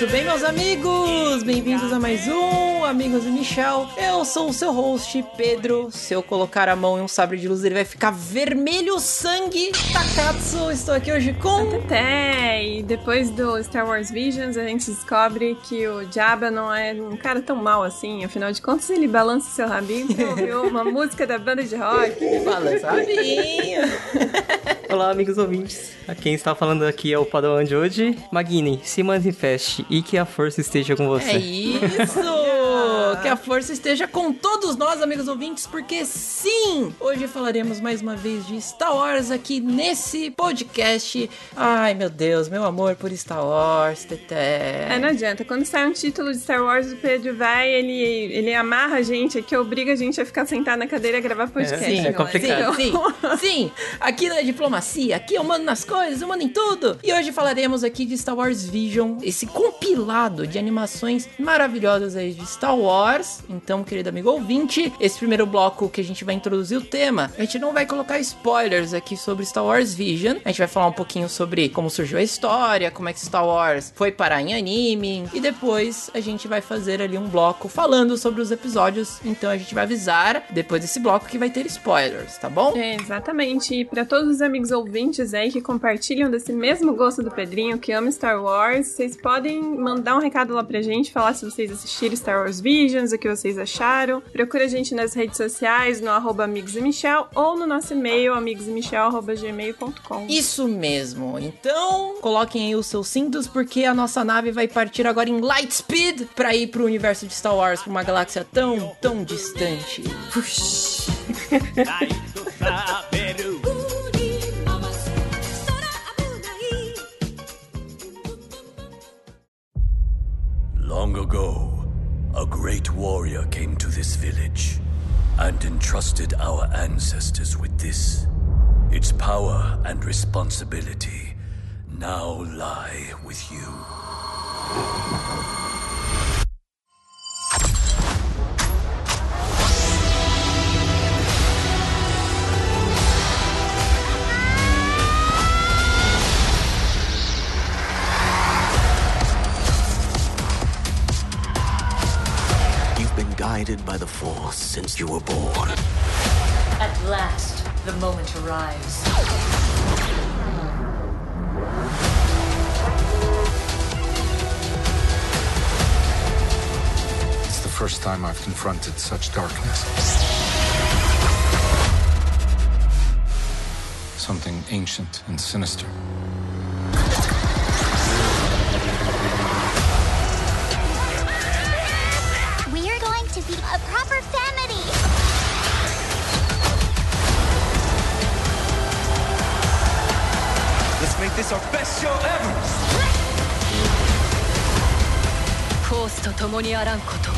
Muito bem, meus amigos! Bem-vindos a mais um Amigos e Michel. Eu sou o seu host, Pedro. Se eu colocar a mão em um sabre de luz, ele vai ficar vermelho sangue. Takatsu, estou aqui hoje com. Até, e depois do Star Wars Visions, a gente descobre que o Jabba não é um cara tão mal assim. Afinal de contas, ele balança seu rabinho pra ouvir uma música da banda de rock. Balança rabinho. Olá, amigos ouvintes. Quem está falando aqui é o Padawan de hoje. Magni, se manifeste e que a força esteja com você. É isso! Que a força esteja com todos nós, amigos ouvintes, porque sim! Hoje falaremos mais uma vez de Star Wars aqui nesse podcast. Ai, meu Deus, meu amor por Star Wars, Teté. É, não adianta. Quando sai um título de Star Wars, o Pedro vai, ele, ele amarra a gente aqui, obriga a gente a ficar sentado na cadeira e gravar podcast. Sim, é complicado. Sim, sim, sim. Aqui não é diplomacia, aqui eu mando nas coisas, eu mando em tudo. E hoje falaremos aqui de Star Wars Vision, esse compilado de animações maravilhosas aí de Star Wars. Então, querido amigo ouvinte, esse primeiro bloco que a gente vai introduzir o tema, a gente não vai colocar spoilers aqui sobre Star Wars Vision. A gente vai falar um pouquinho sobre como surgiu a história, como é que Star Wars foi parar em anime. E depois a gente vai fazer ali um bloco falando sobre os episódios. Então a gente vai avisar depois desse bloco que vai ter spoilers, tá bom? É, exatamente. E para todos os amigos ouvintes aí que compartilham desse mesmo gosto do Pedrinho, que ama Star Wars, vocês podem mandar um recado lá pra gente, falar se vocês assistiram Star Wars Visions, o que vocês acharam. Procura a gente nas redes sociais, no arroba Amigos e Michel, ou no nosso e-mail, amigosemichel.gmail.com. Isso mesmo. Então, coloquem aí os seus cintos porque a nossa nave vai partir agora em light speed para ir pro universo de Star Wars, pra uma galáxia tão, tão distante. Puxa. this village and entrusted our ancestors with this. Its power and responsibility now lie with you. By the Force since you were born. At last, the moment arrives. It's the first time I've confronted such darkness. Something ancient and sinister. スと共にあらんこと。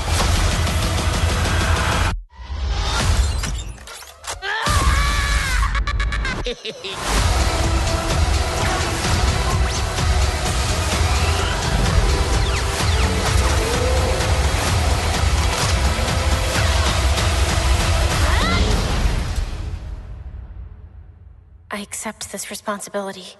I accept this responsibility.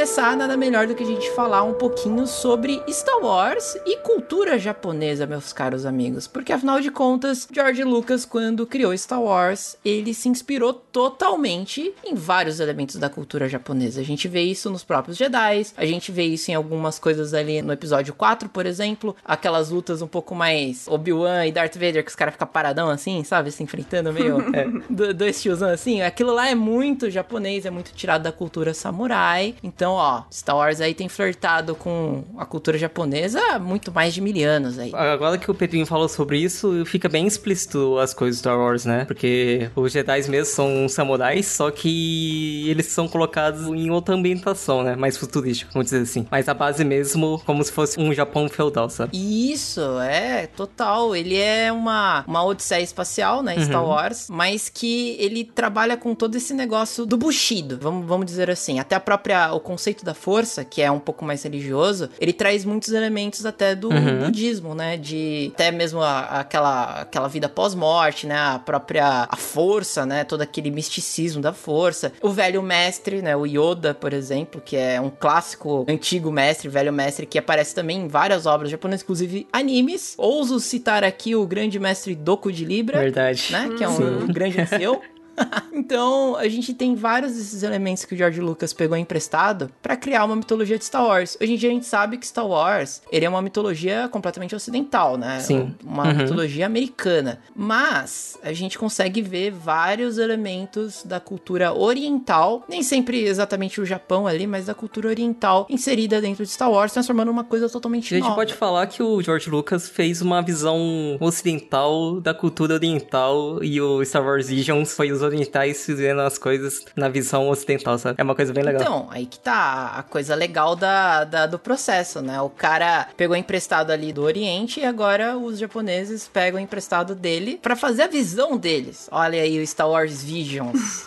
Começar, nada melhor do que a gente falar um pouquinho sobre Star Wars e cultura japonesa, meus caros amigos. Porque afinal de contas, George Lucas, quando criou Star Wars, ele se inspirou totalmente em vários elementos da cultura japonesa. A gente vê isso nos próprios Jedi, a gente vê isso em algumas coisas ali no episódio 4, por exemplo, aquelas lutas um pouco mais Obi-Wan e Darth Vader, que os caras ficam paradão assim, sabe? Se enfrentando meio é, do- dois tiozão assim. Aquilo lá é muito japonês, é muito tirado da cultura samurai. Então, ó, Star Wars aí tem flertado com a cultura japonesa há muito mais de mil anos aí. Agora que o Pedrinho falou sobre isso, fica bem explícito as coisas do Star Wars, né? Porque os Jedi mesmo são samurais, só que eles são colocados em outra ambientação, né? Mais futurística, vamos dizer assim. Mas a base mesmo, como se fosse um Japão feudal, sabe? Isso, é, total. Ele é uma, uma odisseia espacial, né, Star Wars, mas que ele trabalha com todo esse negócio do Bushido, vamos, vamos dizer assim. Até a própria, o conceito da força, que é um pouco mais religioso, ele traz muitos elementos até do budismo, né, de até mesmo a- aquela, aquela vida pós-morte, né, a própria, a força, né, todo aquele misticismo da força. O velho mestre, né, o Yoda, por exemplo, que é um clássico antigo mestre, velho mestre, que aparece também em várias obras japonesas, inclusive animes. Ouso citar aqui o grande mestre Doku de Libra, Verdade. né? Que é um grande ancião. então, a gente tem vários desses elementos que o George Lucas pegou emprestado pra criar uma mitologia de Star Wars. Hoje em dia a gente sabe que Star Wars, ele é uma mitologia completamente ocidental, né? Sim. Uma mitologia americana. Mas a gente consegue ver vários elementos da cultura oriental, nem sempre exatamente o Japão ali, mas da cultura oriental inserida dentro de Star Wars, transformando uma coisa totalmente A gente nova. pode falar que o George Lucas fez uma visão ocidental da cultura oriental e o Star Wars Visions foi os orientais fazendo as coisas na visão ocidental, sabe? É uma coisa bem legal. Então, aí que tá a coisa legal da, da- do processo, né? O cara pegou emprestado ali do Oriente e agora os japoneses pegam emprestado dele pra fazer a visão deles. Olha aí o Star Wars Visions.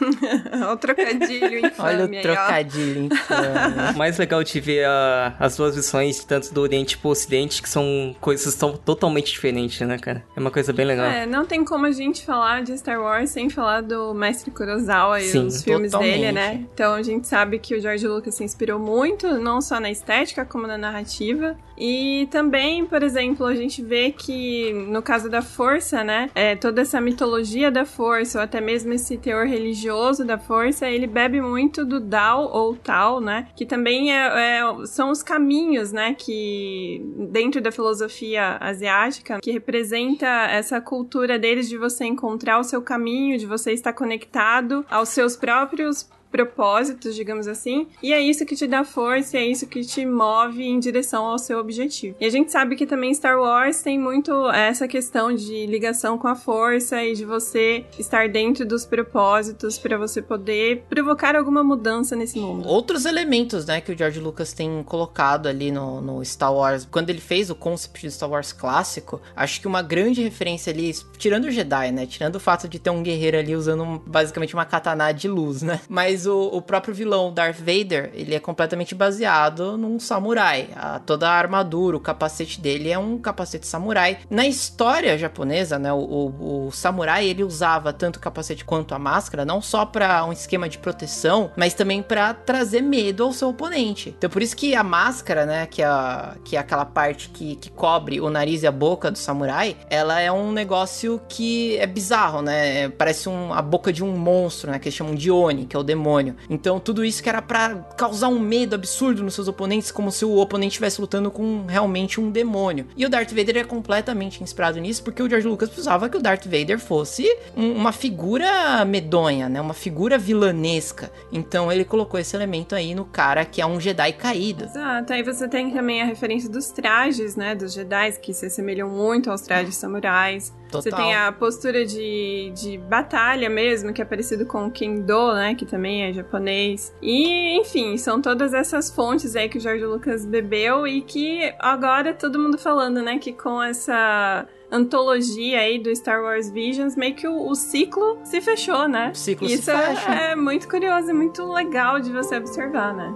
o trocadilho infame Olha o trocadilho infame. O mais legal de ver a- as duas visões, tanto do Oriente pro Ocidente, que são coisas tão, totalmente diferentes, né, cara? É uma coisa bem legal. É, não tem como a gente falar de Star Wars sem falar do Mestre Kurosawa e Sim, os filmes totalmente. dele, né? Então a gente sabe que o George Lucas se inspirou muito, não só na estética, como na narrativa. E também, por exemplo, a gente vê que no caso da força, né? É, toda essa mitologia da força, ou até mesmo esse teor religioso da força, ele bebe muito do Dao ou Tao, né? Que também é- é- são os caminhos, né? Que dentro da filosofia asiática, que representa essa cultura deles de você encontrar o seu caminho, de você estar conectado aos seus próprios propósitos, digamos assim, e é isso que te dá força, e é isso que te move em direção ao seu objetivo. E a gente sabe que também Star Wars tem muito essa questão de ligação com a força e de você estar dentro dos propósitos para você poder provocar alguma mudança nesse mundo. Outros elementos, né, que o George Lucas tem colocado ali no, no Star Wars, quando ele fez o concept de Star Wars clássico, acho que uma grande referência ali, tirando o Jedi, né, tirando o fato de ter um guerreiro ali usando basicamente uma katana de luz, né, mas o, o próprio vilão Darth Vader, ele é completamente baseado num samurai. A- toda a armadura, o capacete dele é um capacete samurai. Na história japonesa, né, o, o- o samurai ele usava tanto o capacete quanto a máscara, não só para um esquema de proteção, mas também para trazer medo ao seu oponente. Então por isso que a máscara, né, que é, a- que é aquela parte que, que cobre o nariz e a boca do samurai, ela é um negócio que é bizarro, né? Parece um, a boca de um monstro, né, que eles chamam de Oni, que é o demônio. Então tudo isso que era pra causar um medo absurdo nos seus oponentes, como se o oponente estivesse lutando com realmente um demônio. E o Darth Vader é completamente inspirado nisso, porque o George Lucas precisava que o Darth Vader fosse um- uma figura medonha, né? Uma figura vilanesca. Então ele colocou esse elemento aí no cara que é um Jedi caído. Exato, aí você tem também a referência dos trajes, né, dos Jedi, que se assemelham muito aos trajes samurais. Você Total. tem a postura de, de batalha mesmo, que é parecido com o Kendo, né, que também é japonês. E, enfim, são todas essas fontes aí que o George Lucas bebeu e que agora todo mundo falando, né, que com essa antologia aí do Star Wars Visions, meio que o, o ciclo se fechou, né? O ciclo se Isso é- fecha. é muito curioso e muito legal de você observar, né?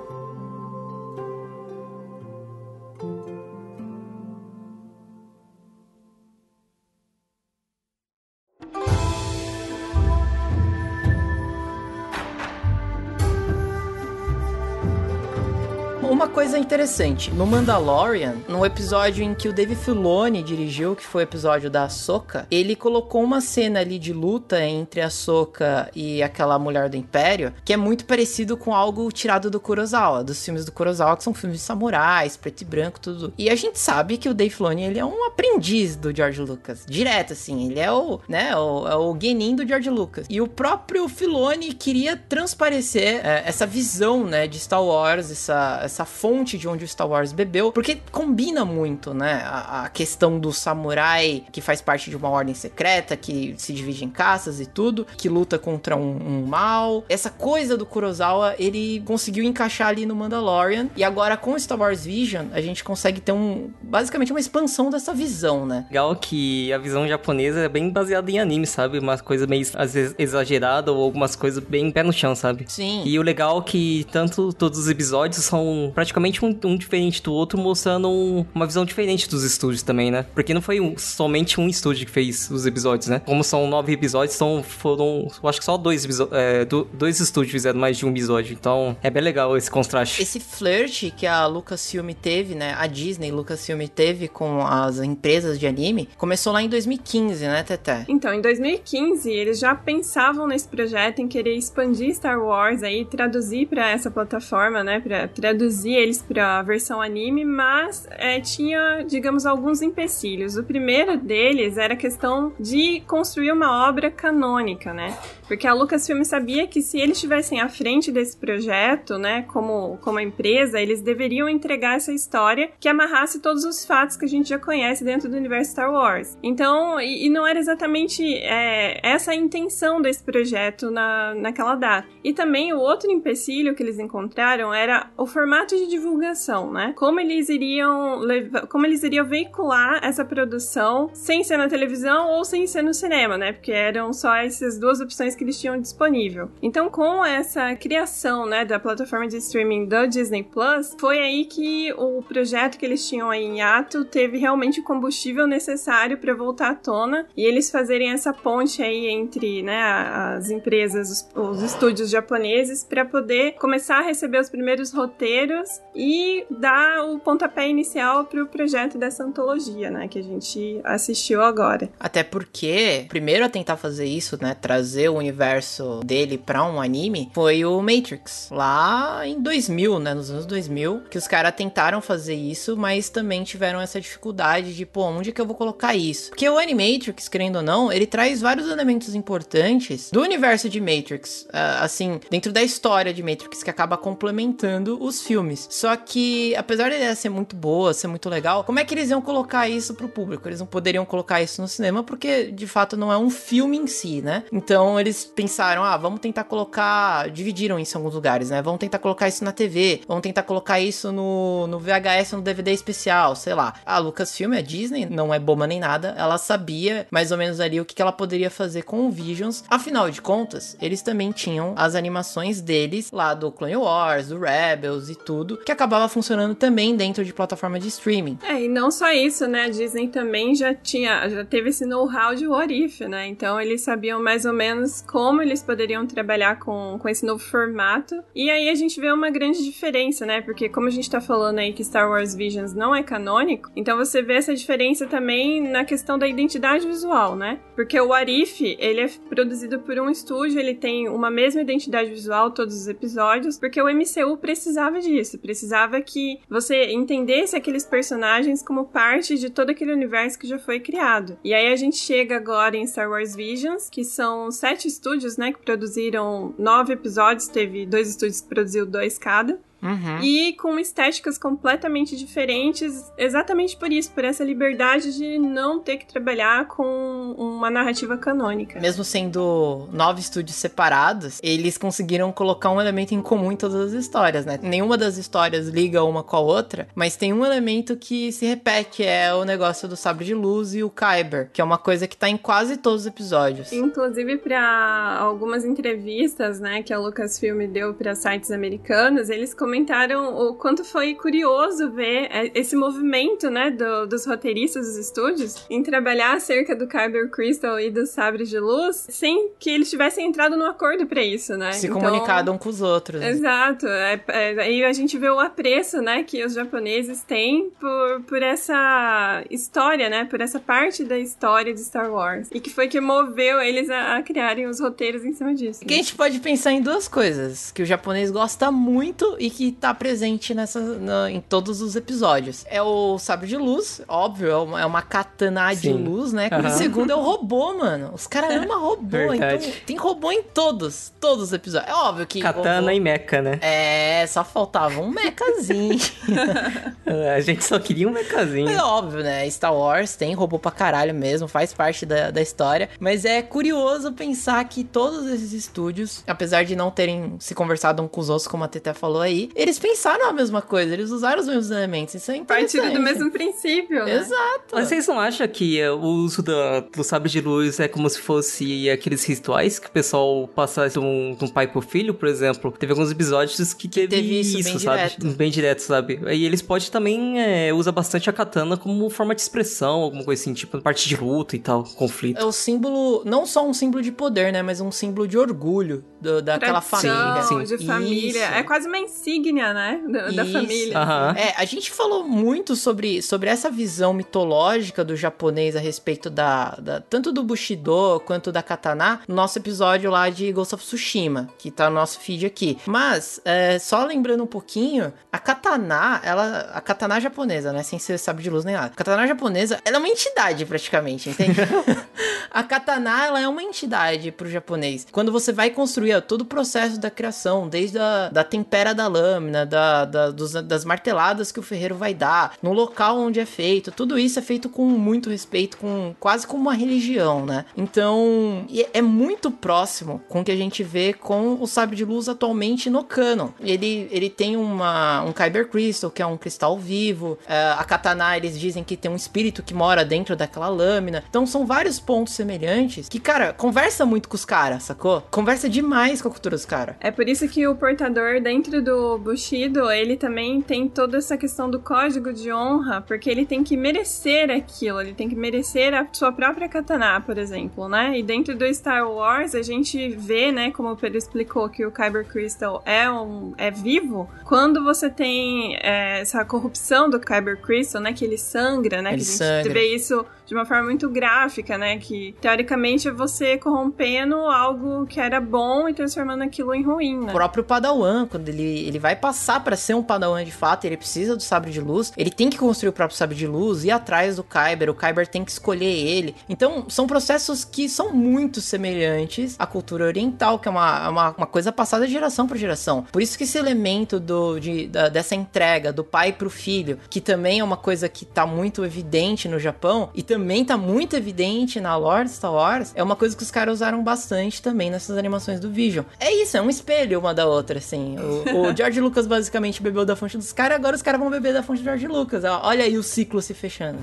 Coisa interessante, no Mandalorian, no episódio em que o Dave Filoni dirigiu, que foi o episódio da Ahsoka, ele colocou uma cena ali de luta entre a Ahsoka e aquela mulher do Império, que é muito parecido com algo tirado do Kurosawa, dos filmes do Kurosawa, que são filmes de samurais, preto e branco, tudo. E a gente sabe que o Dave Filoni, ele é um aprendiz do George Lucas, direto assim, ele é o, né, o, é o Genin do George Lucas. E o próprio Filoni queria transparecer é, essa visão, né, de Star Wars, essa, essa fonte de onde o Star Wars bebeu, porque combina muito, né, a, a questão do samurai que faz parte de uma ordem secreta, que se divide em caças e tudo, que luta contra um, um mal. Essa coisa do Kurosawa, ele conseguiu encaixar ali no Mandalorian, e agora com Star Wars Vision, a gente consegue ter um, basicamente uma expansão dessa visão, né. Legal que a visão japonesa é bem baseada em anime, sabe? Umas coisas meio às vezes exageradas ou algumas coisas bem pé no chão, sabe? Sim. E o legal é que tanto todos os episódios são praticamente um, um diferente do outro, mostrando um- uma visão diferente dos estúdios também, né? Porque não foi um- somente um estúdio que fez os episódios, né? Como são nove episódios, são, foram, eu acho que só dois, é, do- dois estúdios fizeram mais de um episódio. Então é bem legal esse contraste. Esse flirt que a Lucasfilm teve, né? A Disney Lucasfilm teve com as empresas de anime, começou lá em 2015, né, Teté? Então, em 2015, eles já pensavam nesse projeto em querer expandir Star Wars aí, traduzir pra essa plataforma, né, Pra traduzir eles pra versão anime, mas é, tinha, digamos, alguns empecilhos. O primeiro deles era a questão de construir uma obra canônica, né? Porque a Lucasfilm sabia que se eles estivessem à frente desse projeto, né, como, como empresa, eles deveriam entregar essa história que amarrasse todos os fatos que a gente já conhece dentro do universo Star Wars. Então, e, e não era exatamente é, essa a intenção desse projeto na, naquela data. E também o outro empecilho que eles encontraram era o formato de divulgação, né? Como eles iriam levar, como eles iriam veicular essa produção sem ser na televisão ou sem ser no cinema, né? Porque eram só essas duas opções que eles tinham disponível. Então, com essa criação, né, da plataforma de streaming do Disney Plus, foi aí que o projeto que eles tinham aí em ato teve realmente o combustível necessário para voltar à tona e eles fazerem essa ponte aí entre, né, as empresas, os, os estúdios japoneses para poder começar a receber os primeiros roteiros e dar o pontapé inicial para o projeto dessa antologia, né, que a gente assistiu agora. Até porque, primeiro a tentar fazer isso, né, trazer o universo dele pra um anime, foi o Matrix. Lá em 2000, né, nos anos 2000, que os caras tentaram fazer isso, mas também tiveram essa dificuldade de, pô, onde que eu vou colocar isso? Porque o Animatrix, querendo ou não, ele traz vários elementos importantes do universo de Matrix, ah, assim, dentro da história de Matrix, que acaba complementando os filmes. Só que, apesar ideia ser muito boa, ser muito legal, como é que eles iam colocar isso pro público? Eles não poderiam colocar isso no cinema porque, de fato, não é um filme em si, né? Então, eles pensaram, ah, vamos tentar colocar... Dividiram isso em alguns lugares, né? Vamos tentar colocar isso na TV, vamos tentar colocar isso no, no VHS, no DVD especial, sei lá. A Lucasfilm, a Disney, não é boba nem nada, ela sabia mais ou menos ali o que que ela poderia fazer com o Visions. Afinal de contas, eles também tinham as animações deles lá do Clone Wars, do Rebels e tudo, que acabava funcionando também dentro de plataforma de streaming. É, e não só isso, né? A Disney também já tinha, já teve esse know-how de What If, né? Então eles sabiam mais ou menos como eles poderiam trabalhar com, com esse novo formato. E aí a gente vê uma grande diferença, né? Porque como a gente tá falando aí que Star Wars Visions não é canônico, então você vê essa diferença também na questão da identidade visual, né? Porque o What If, ele é produzido por um estúdio, ele tem uma mesma identidade visual todos os episódios, porque o MCU precisava disso, precisava que você entendesse aqueles personagens como parte de todo aquele universo que já foi criado. E aí a gente chega agora em Star Wars Visions, que são sete estúdios, né, que produziram nove episódios, teve dois estúdios que produziu dois cada. Uhum. E com estéticas completamente diferentes, exatamente por isso, por essa liberdade de não ter que trabalhar com uma narrativa canônica. Mesmo sendo nove estúdios separados, eles conseguiram colocar um elemento em comum em todas as histórias, né? Nenhuma das histórias liga uma com a outra, mas tem um elemento que se repete, é o negócio do sabre de luz e o Kyber, que é uma coisa que tá em quase todos os episódios. Inclusive para algumas entrevistas, né, que a Lucasfilm deu para sites americanos, eles comentaram o quanto foi curioso ver é, esse movimento, né, do, dos roteiristas dos estúdios em trabalhar acerca do Kyber Crystal e dos sabres de luz sem que eles tivessem entrado no acordo para isso, né? Se Então- comunicado um com os outros. Exato. É, é, aí a gente vê o apreço, né, que os japoneses têm por, por essa história, né, por essa parte da história de Star Wars. E que foi que moveu eles a, a criarem os roteiros em cima disso. Que a gente pode pensar em duas coisas que o japonês gosta muito e que tá presente nessa, na- em todos os episódios. É o sabre de luz, óbvio, é uma, é uma katana de Sim. luz, né? E Aham. o segundo é o robô, mano. Os caras amam robô, Verdade. então tem robô em todos, todos os episódios. É óbvio que. Katana robô- e mecha, né? É, só faltava um mecazinho. A gente só queria um mechazinho. É óbvio, né? Star Wars tem robô pra caralho mesmo, faz parte da, da história. Mas é curioso pensar que todos esses estúdios, apesar de não terem se conversado um com os outros, como a Tete falou aí, eles pensaram a mesma coisa, eles usaram os mesmos elementos. Isso é interessante. Partindo do mesmo princípio, né? Exato. Mas vocês não acham que eh, o uso da, do sabre de luz é como se fosse aqueles rituais que o pessoal passa de um, de um pai pro filho, por exemplo? Teve alguns episódios que teve, teve isso isso, bem sabe? direto. Bem direto, sabe? E eles podem também é, usar bastante a katana como forma de expressão, alguma coisa assim, tipo parte de luta e tal, conflito. É o símbolo, não só um símbolo de poder, né? Mas um símbolo de orgulho do- daquela família. Tradição, Sim. de família. Isso. É quase uma insígnia, né? Da, da família. Aham. É, a gente falou muito sobre, sobre essa visão mitológica do japonês a respeito da, da- tanto do Bushido quanto da katana no nosso episódio lá de Ghost of Tsushima, que tá no nosso feed aqui. Mas, é, só lembrando um pouquinho, a katana, ela, a katana japonesa, né, sem ser sabre de luz nem nada. A katana japonesa, ela é uma entidade praticamente, entende? a katana, ela é uma entidade pro japonês. Quando você vai construir ó, todo o processo da criação, desde a da tempera da lâmina, da, da- dos- das marteladas que o ferreiro vai dar, no local onde é feito, tudo isso é feito com muito respeito, com quase como uma religião, né? Então, é muito próximo com o que a gente vê com o sabre de luz atualmente no canon. Ele, ele tem uma, um Kyber Crystal, que é um cristal vivo. É, a katana, eles dizem que tem um espírito que mora dentro daquela lâmina. Então, são vários pontos semelhantes que, cara, conversa muito com os caras, sacou? Conversa demais com a cultura dos caras. É por isso que o portador dentro do Bushido, ele também tem toda essa questão do código de honra, porque ele tem que merecer aquilo, ele tem que merecer a sua própria katana, por exemplo, né? E dentro do Star Wars, a gente vê, né, como o Pedro explicou, que o Kyber Crystal é, um, é vivo, quando você tem é, essa corrupção do Kyber Crystal, né, que ele sangra, né? Ele que a gente sangra. vê isso de uma forma muito gráfica, né? Que teoricamente é você corrompendo algo que era bom e transformando aquilo em ruim, né? O próprio Padawan, quando ele, ele vai passar pra ser um Padawan de fato, ele precisa do sabre de luz, ele tem que construir o próprio sabre de luz, ir atrás do Kyber, o Kyber tem que escolher ele. Então, são processos que são muito semelhantes à cultura oriental, que é uma, uma, uma coisa passada de geração para geração. Por isso que esse elemento do, de, da- dessa entrega do pai pro filho, que também é uma coisa que tá muito evidente no Japão, e também tá muito evidente na lore de Star Wars, é uma coisa que os caras usaram bastante também nessas animações do Vision. É isso, é um espelho uma da outra, assim. O, o George Lucas basicamente bebeu da fonte dos caras, agora os caras vão beber da fonte do George Lucas. Olha aí o ciclo se fechando.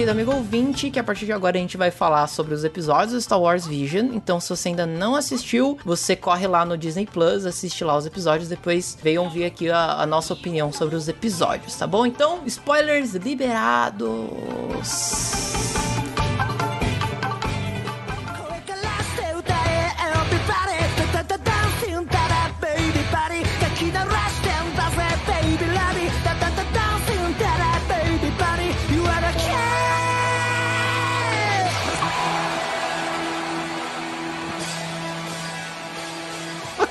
Querido amigo ouvinte, que a partir de agora a gente vai falar sobre os episódios do Star Wars Vision. Então, se você ainda não assistiu, você corre lá no Disney Plus, assiste lá os episódios, depois venham ver aqui a, a nossa opinião sobre os episódios, tá bom? Então, spoilers liberados.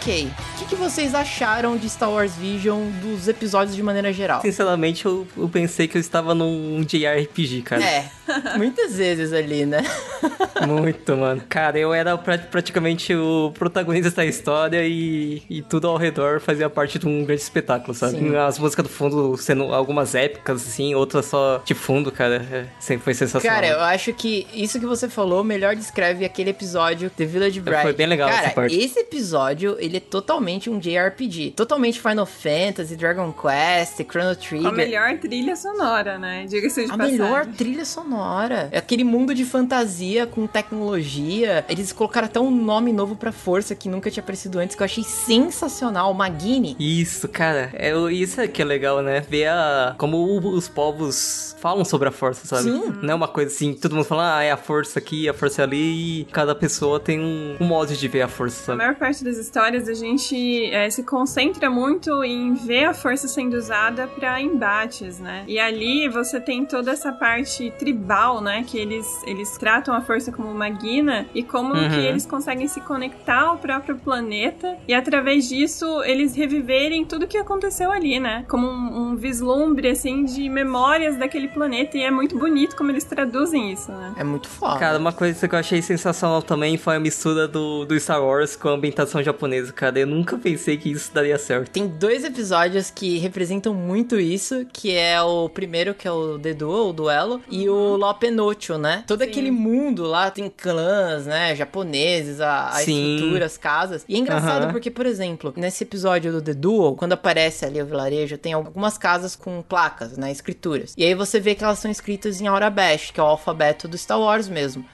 Ok, vocês acharam de Star Wars Vision dos episódios de maneira geral? Sinceramente, eu, eu pensei que eu estava num JRPG, cara. É, muitas vezes ali, né? Muito, mano. Cara, eu era pra- praticamente o protagonista da história e, e tudo ao redor fazia parte de um grande espetáculo, sabe? Sim. As músicas do fundo sendo algumas épicas, assim, outras só de fundo, cara. é, sempre foi sensacional. Cara, eu acho que isso que você falou melhor descreve aquele episódio The Village Bride. Foi bem legal Cara, essa parte. esse episódio, ele é totalmente um JRPG. Totalmente Final Fantasy, Dragon Quest, Chrono Com Trigger. a melhor trilha sonora, né? Diga-se de A passagem. melhor trilha sonora. É aquele mundo de fantasia com tecnologia. Eles colocaram até um nome novo pra força que nunca tinha aparecido antes, que eu achei sensacional. Magini. Isso, cara. É, isso é que é legal, né? Ver a, como os povos falam sobre a força, sabe? Sim. Não é uma coisa assim, todo mundo fala, ah, é a força aqui, a força ali, e cada pessoa tem um, um modo de ver a força, A sabe? maior parte das histórias a gente é, se concentra muito em ver a força sendo usada pra embates, né? E ali você tem toda essa parte tribal, né? Que eles, eles tratam a força como uma guina e como Uhum. que eles conseguem se conectar ao próprio planeta e através disso eles reviverem tudo que aconteceu ali, né? Como um, um vislumbre, assim, de memórias daquele planeta e é muito bonito como eles traduzem isso, né? É muito foda. Cara, uma coisa que eu achei sensacional também foi a mistura do, do Star Wars com a ambientação japonesa, cara. Eu nunca pensei que isso daria certo. Tem dois episódios que representam muito isso, que é o primeiro, que é o The Duel, o duelo, e o Lopenotio, né? Todo aquele mundo lá, tem clãs, né, japoneses, a, a Sim. estrutura, as casas. E é engraçado Aham. porque, por exemplo, nesse episódio do The Duel, quando aparece ali o vilarejo, tem algumas casas com placas, né, escrituras. E aí você vê que elas são escritas em Aurabesh, que é o alfabeto do Star Wars mesmo.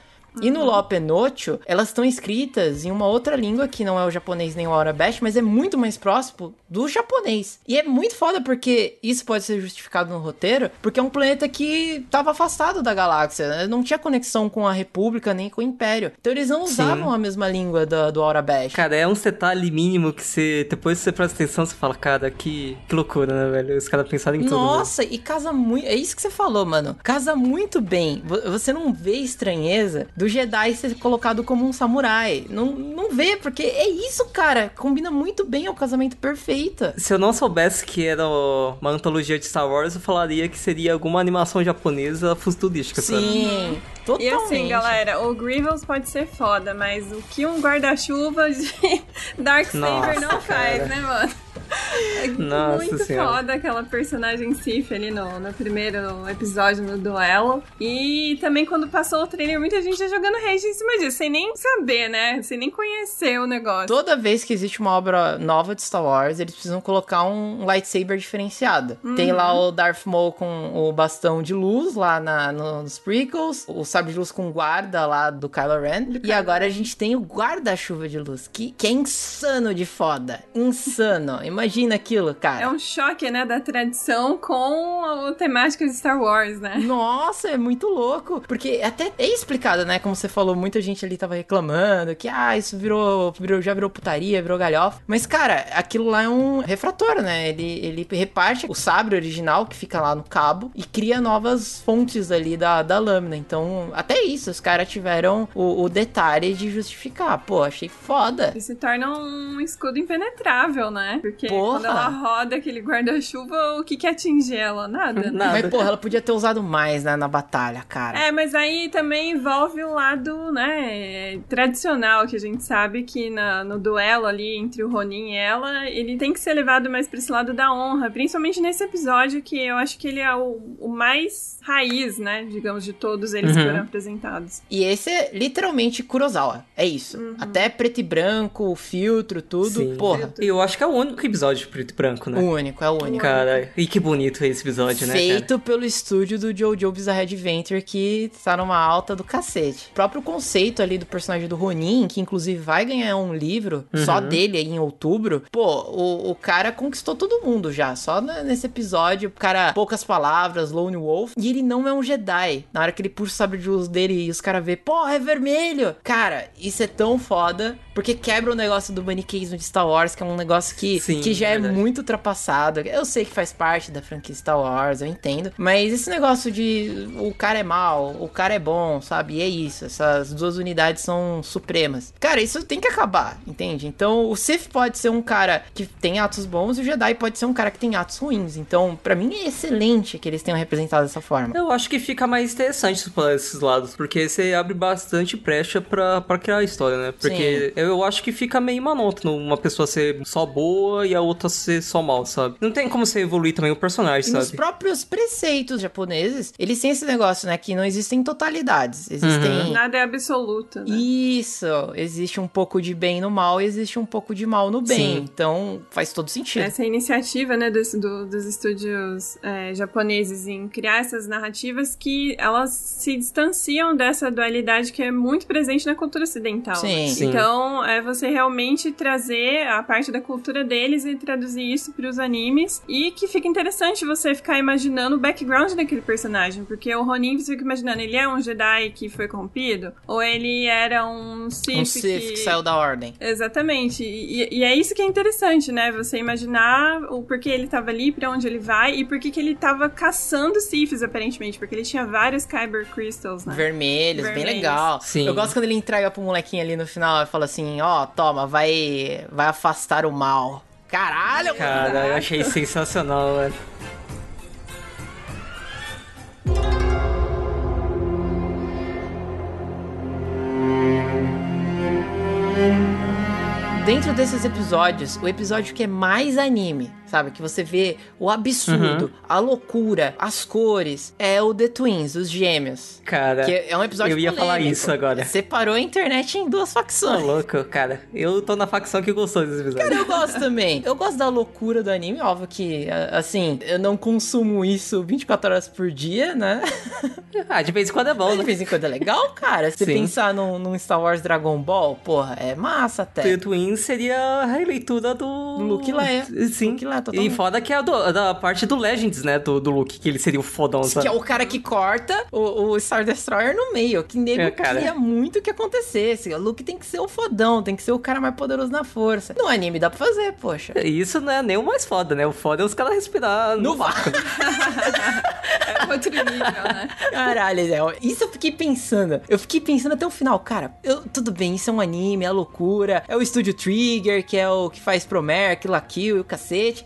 E no Lopenotio, elas estão escritas em uma outra língua que não é o japonês nem o Arabesh, mas é muito mais próximo do japonês. E é muito foda porque isso pode ser justificado no roteiro, porque é um planeta que estava afastado da galáxia, né? não tinha conexão com a República nem com o Império. Então eles não usavam a mesma língua do, do Arabesh. Cara, é um detalhe mínimo que você. Depois que você presta atenção, você fala, cara, que, que loucura, né, velho? Os caras pensaram em tudo. né? Nossa, e casa muito. É isso que você falou, mano. Casa muito bem. Vo- Você não vê estranheza do Jedi ser colocado como um samurai. Não, não vê, porque é isso, cara. Combina muito bem, é o casamento perfeito. Se eu não soubesse que era uma antologia de Star Wars, eu falaria que seria alguma animação japonesa futurística, sabe? Sim, E totalmente. assim, galera, o Grievous pode ser foda, mas o que um guarda-chuva de Darksaber Nossa, não faz, cara. né, mano? É Nossa muito Senhora. foda aquela personagem Sif ali no, no primeiro episódio no duelo. E também quando passou o trailer, muita gente já jogando rage em cima disso, sem nem saber, né? Sem nem conhecer o negócio. Toda vez que existe uma obra nova de Star Wars, eles precisam colocar um lightsaber diferenciado. Tem lá o Darth Maul com o bastão de luz lá na, nos prequels, o sabre de luz com guarda lá do Kylo Ren. e agora a gente tem o guarda-chuva de luz, que, que é insano de foda. Insano. Imagina aquilo, cara. É um choque, né, da tradição com a temática de Star Wars, né? Nossa, é muito louco. Porque até é explicado, né? Como você falou, muita gente ali tava reclamando que, ah, isso virou, virou já virou putaria, virou galhofa. Mas, cara, aquilo lá é um refrator, né? Ele, ele reparte o sabre original que fica lá no cabo e cria novas fontes ali da, da lâmina. Então, até isso, os caras tiveram o, o detalhe de justificar. Pô, achei foda. E se torna um escudo impenetrável, né? Porque Porra. quando ela roda aquele guarda-chuva, o que que atinge ela? Nada. Nada. Mas, porra, ela podia ter usado mais, né, na batalha, cara. É, mas aí também envolve o lado, né, tradicional, que a gente sabe que na- no duelo ali entre o Ronin e ela, ele tem que ser levado mais pra esse lado da honra, principalmente nesse episódio que eu acho que ele é o, o mais raiz, né, digamos, de todos eles que Uhum. foram apresentados. E esse é literalmente Kurosawa. É isso. Até preto e branco, o filtro, tudo. Sim. Porra. E eu acho que é o único episódio preto e branco, né? O único, é o único. Cara, e que bonito esse episódio, né? cara? Feito pelo estúdio do Jojo Bizarre Adventure, que tá numa alta do cacete. O próprio conceito ali do personagem do Ronin, que inclusive vai ganhar um livro só Uhum. dele aí em outubro. Pô, o, o cara conquistou todo mundo já. Só nesse episódio, o cara, poucas palavras, Lone Wolf. E ele não é um Jedi. Na hora que ele puxa o sabre de luz dele e os caras vê, porra, é vermelho. Cara, isso é tão foda. Porque quebra o negócio do maniqueísmo de Star Wars, que é um negócio que, Sim. que já é verdade. muito ultrapassado. Eu sei que faz parte da franquia Star Wars, eu entendo. Mas esse negócio de o cara é mal, o cara é bom, sabe? E é isso. Essas duas unidades são supremas. Cara, isso tem que acabar, entende? Então o Sith pode ser um cara que tem atos bons e o Jedi pode ser um cara que tem atos ruins. Então, pra mim é excelente que eles tenham representado dessa forma. Eu acho que fica mais interessante esses lados, porque você abre bastante brecha pra, pra criar a história, né? Porque eu, eu acho que fica meio monótono uma pessoa ser só boa e a outra ser só mal, sabe? Não tem como você evoluir também o personagem, E sabe? próprios preceitos japoneses, eles têm esse negócio, né? Que não existem totalidades. Existem. Nada é absoluto, né? Isso, existe um pouco de bem no mal e existe um pouco de mal no bem. Sim. Então faz todo sentido. Essa iniciativa, né, dos, do- dos estúdios é, japoneses em criar essas narrativas que elas se distanciam dessa dualidade que é muito presente na cultura ocidental. Sim. né? Sim. Então, é você realmente trazer a parte da cultura deles e traduzir isso para os animes e que fica interessante você ficar imaginando o background daquele personagem, porque o Ronin você fica imaginando, ele é um Jedi que foi corrompido ou ele era um Sith, um Sith que... saiu da ordem. Exatamente. E, e é isso que é interessante, né? Você imaginar o porquê ele tava ali, pra onde ele vai e por que que ele tava caçando Siths, aparentemente. Porque ele tinha vários Kyber Crystals, né? Vermelhos, bem Vermelhos. legal. Sim. Eu gosto quando ele entrega pro molequinho ali no final e fala assim: Ó, toma, vai, vai afastar o mal. Caralho, Cara, eu achei sensacional, velho. Dentro desses episódios, o episódio que é mais anime, sabe? Que você vê o absurdo, Uhum. a loucura, as cores, é o The Twins, os gêmeos. Cara, Que é um episódio eu ia falar polêmico. isso agora. Separou a internet em duas Tá facções. louco, cara. Eu tô na facção que gostou desse episódio. Cara, eu gosto também. Eu gosto da loucura do anime. Óbvio que, assim, eu não consumo isso 24 horas por dia, né? Ah, de vez em quando é bom, Mas de né? vez em quando é legal, cara. Se Sim. pensar num, num Star Wars Dragon Ball, porra, é massa até. The Twins seria a releitura do... Do Luke Leia. Sim. Luke Leia, e totalmente. foda que é a do- da parte do Legends, né? Do, do Luke, que ele seria o fodão, Que sabe? é o cara que corta o, o Star Destroyer no meio. Que nego É, cara. queria muito que acontecesse. O Luke tem que ser o fodão, tem que ser o cara mais poderoso na força. No anime dá pra fazer, poxa. Isso não é nem o mais foda, né? O foda é os caras respirar No vácuo. É outro nível, né? Caralho, Zé. Isso eu fiquei pensando. Eu fiquei pensando até o final. Cara, eu- tudo bem, isso é um anime, é loucura. É o estúdio Trigger, que é o que faz Promare, Kill la Kill e o cacete.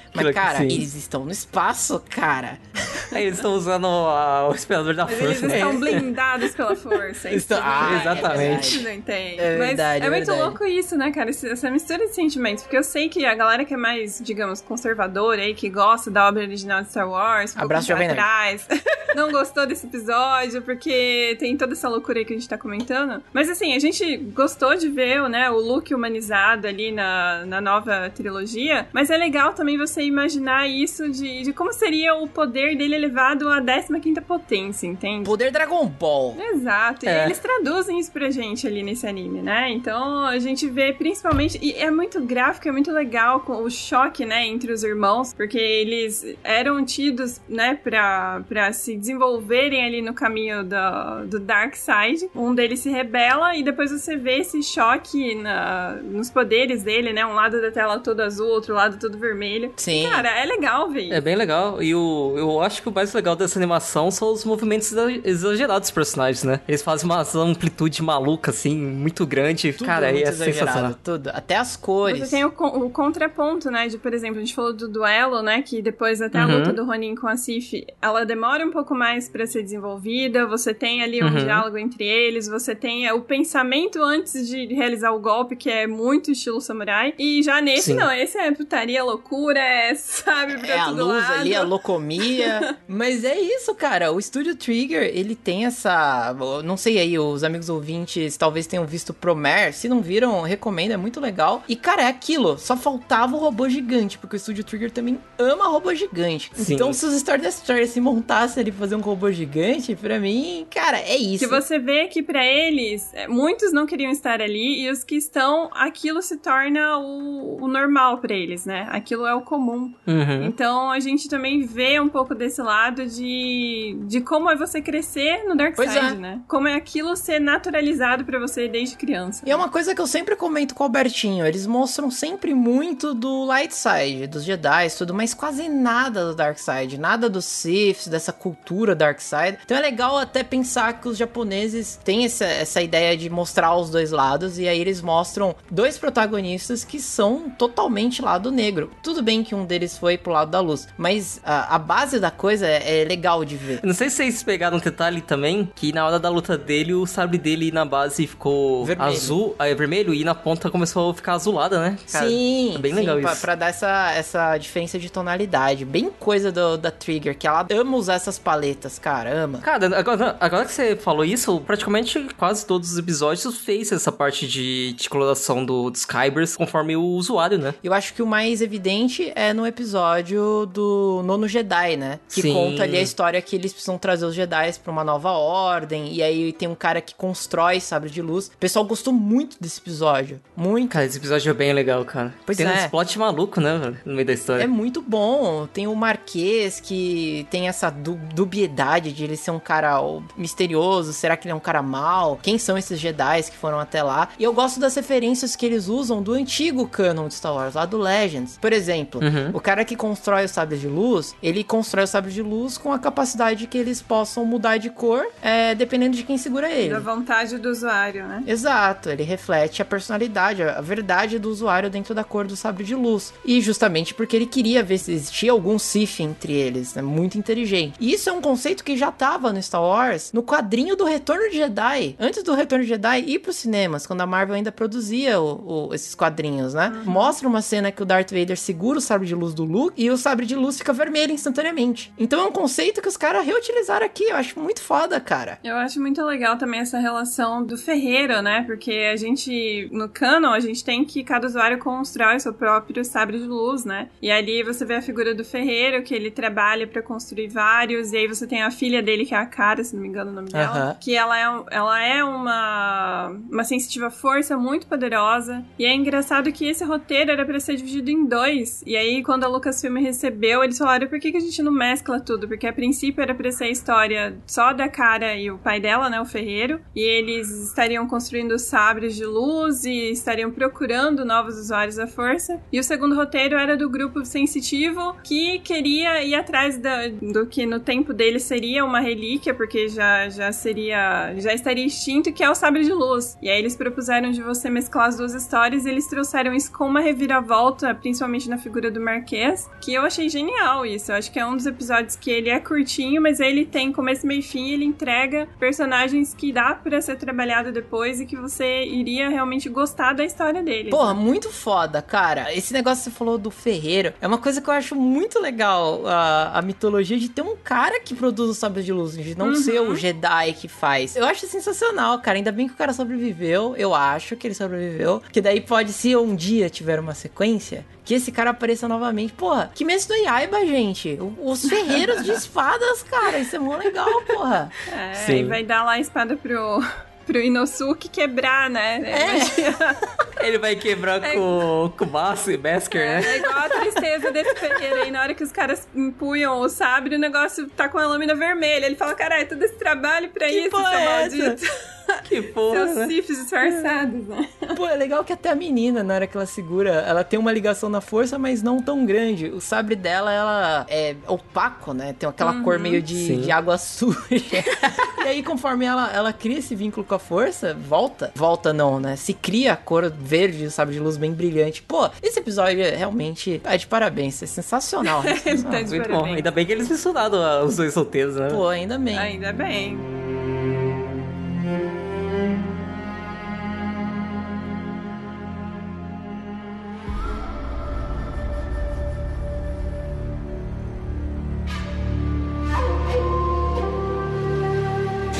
Mas, cara, sim. eles estão no espaço, cara. Eles estão usando a- o respirador da Mas eles força, né? estão blindados pela força. é Estão- Ah, é exatamente. Não entende. É Mas verdade, é, é muito verdade. louco isso, né, cara? Esse- essa mistura de sentimentos. Porque eu sei que a galera que é mais, digamos, conservadora aí, que gosta da obra original de Star Wars, ficou Abraço, Jovem atrás, não gostou desse episódio, porque tem toda essa loucura aí que a gente tá comentando. Mas assim, a gente gostou de ver né, o Luke humanizado ali na, na nova trilogia, mas é legal também você imaginar isso de, de como seria o poder dele elevado à 15ª potência, entende? Poder Dragon Ball. Exato, É. e eles traduzem isso pra gente ali nesse anime, né? Então a gente vê principalmente. E é muito gráfico, é muito legal com o choque, né, entre os irmãos, porque eles eram tidos, né, pra, pra se desenvolverem ali no caminho do, do Dark Side. Um deles se rebela e depois você vê esse choque na, nos poderes dele, né? Um lado da tela todo azul, outro lado todo vermelho. Sim. Cara, é legal ver isso. É bem legal. E o, eu acho que o mais legal dessa animação são os movimentos exa- exagerados dos personagens, né? Eles fazem uma amplitude maluca, assim, muito grande. Tudo Cara, muito é exagerado, sensacional. Tudo. Até as cores. Você tem o, o contraponto, né? De, por exemplo, a gente falou do duelo, né? Que depois até a Uhum. luta do Ronin com a Sif, ela demora um pouco mais pra ser desenvolvida. Você tem ali um Uhum. diálogo entre eles. Você tem é, o pensamento antes de realizar o golpe, que é muito estilo samurai. E já nesse, Sim. não. Esse é putaria, loucura, é, sabe, pra É a luz lado. ali, a locomia. Mas é isso, cara. O Estúdio Trigger, ele tem essa. Não sei aí, os amigos ouvintes talvez tenham visto Promare. Se não viram, recomendo, é muito legal. E, cara, é aquilo. Só faltava o robô gigante, porque o Estúdio Trigger também ama robô gigante. Sim. Então, se os Star Destroyer se montassem ali fazer um robô gigante, pra mim, cara, é isso. Que você vê que pra eles, é, muitos não queriam estar ali e os que estão, aquilo se torna o, o normal pra eles, né? Aquilo é o comum. Uhum. Então a gente também vê um pouco desse esse lado de, de como é você crescer no Dark Pois Side, é. né? Como é aquilo ser naturalizado pra você desde criança. E é uma coisa que eu sempre comento com o Albertinho, eles mostram sempre muito do Light Side, dos Jedi, tudo, mas quase nada do Dark Side, nada dos Siths, dessa cultura Dark Side. Então é legal até pensar que os japoneses têm essa, essa ideia de mostrar os dois lados, e aí eles mostram dois protagonistas que são totalmente lado negro. Tudo bem que um deles foi pro lado da luz, mas a, a base da coisa é, é legal de ver. Não sei se vocês pegaram um detalhe também, que na hora da luta dele, o sabre dele na base ficou Vermelho. azul, aí vermelho, e na ponta começou a ficar azulada, né? Cara, sim, é bem sim, legal pra, isso. pra dar essa, essa diferença de tonalidade. Bem coisa do, da Trigger, que ela ama usar essas paletas, cara, ama. Cara, agora, agora que você falou isso, praticamente quase todos os episódios fez essa parte de, de coloração do, dos Skybers conforme o usuário, né? Eu acho que o mais evidente é no episódio do Nono Jedi, né? Que Sim. conta ali a história que eles precisam trazer os Jedi pra uma nova ordem. E aí tem um cara que constrói sabre de luz. O pessoal gostou muito desse episódio. Muito. Cara, esse episódio é bem legal, cara. Pois tem é. um plot maluco, né, velho, no meio da história. É muito bom. Tem o Marquês que tem essa du- dubiedade de ele ser um cara misterioso. Será que ele é um cara mau? Quem são esses Jedi que foram até lá? E eu gosto das referências que eles usam do antigo canon de Star Wars, lá do Legends. Por exemplo, Uhum. O cara que constrói os sabres de luz, ele constrói os sabres de luz com a capacidade que eles possam mudar de cor, é, dependendo de quem segura ele. Da vontade do usuário, né? Exato, ele reflete a personalidade, a verdade do usuário dentro da cor do sabre de luz. E justamente porque ele queria ver se existia algum Sith entre eles, né? Muito inteligente. E isso é um conceito que já tava no Star Wars, no quadrinho do Retorno de Jedi. Antes do Retorno de Jedi ir pros cinemas, quando a Marvel ainda produzia o- o- esses quadrinhos, né? Mostra uma cena que o Darth Vader segura o sabre de luz do Luke e o sabre de luz fica vermelho instantaneamente. Então é um conceito que os caras reutilizaram aqui. Eu acho muito foda, cara. Eu acho muito legal também essa relação do ferreiro, né? Porque a gente, no canon, a gente tem que cada usuário constrói seu próprio sabre de luz, né? E ali você vê a figura do ferreiro, que ele trabalha pra construir vários, e aí você tem a filha dele, que é a Cara, se não me engano o nome dela, Aham. que ela é, ela é uma, uma sensitiva força muito poderosa. E é engraçado que esse roteiro era pra ser dividido em dois. E aí, quando a Lucasfilm recebeu, eles falaram: por que, que a gente não mescla tudo? Porque a princípio era pra ser a história só da cara e o pai dela, né, o ferreiro. E eles estariam construindo sabres de luz e estariam procurando novos usuários da força. E o segundo roteiro era do grupo sensitivo que queria ir atrás do que no tempo dele seria uma relíquia, porque já, já seria. já estaria extinto, que é o sabre de luz. E aí eles propuseram de você mesclar as duas histórias e eles trouxeram isso com uma reviravolta, principalmente na figura do Marquês, que eu achei genial isso. Eu acho que é um dos episódios que ele é curtinho, mas ele tem começo, meio e fim, e ele entrega personagens que dá pra ser trabalhado depois e que você iria realmente gostar da história dele. Porra, muito foda, cara. Esse negócio que você falou do ferreiro é uma coisa que eu acho muito legal a, a mitologia de ter um cara que produz o sabre de luz, de não Uhum. ser o Jedi que faz. Eu acho sensacional, cara. Ainda bem que o cara sobreviveu. Eu acho que ele sobreviveu. Que daí pode, se um dia tiver uma sequência, que esse cara apareça novamente. Porra, que mesmo do Yaiba, gente. Os ferreiros de espadas, cara. Isso é muito legal, porra. É, Sim. e vai dar lá a espada pro, pro Inosuke quebrar, né? Imagina. Ele vai quebrar É. com, com o e Basker, né? É igual a tristeza desse ferreiro aí. Na hora que os caras empunham o sabre, o negócio tá com a lâmina vermelha. Ele fala, caralho, todo esse trabalho pra Que isso, porra seu é maldito. Que porra, Seus né? cifres disfarçados, né? Pô, é legal que até a menina, na hora que ela segura, ela tem uma ligação na força, mas não tão grande. O sabre dela, ela é opaco, né? Tem aquela cor meio de, de água suja. e aí, conforme ela, ela cria esse vínculo com a força, volta. Volta não, né? Se cria a cor verde do sabre de luz bem brilhante. Pô, esse episódio é realmente tá de parabéns. É sensacional. é sensacional. Tá Muito bom. Ainda bem que eles misturaram ah, os dois solteiros, né? Pô, ainda bem. Ainda bem.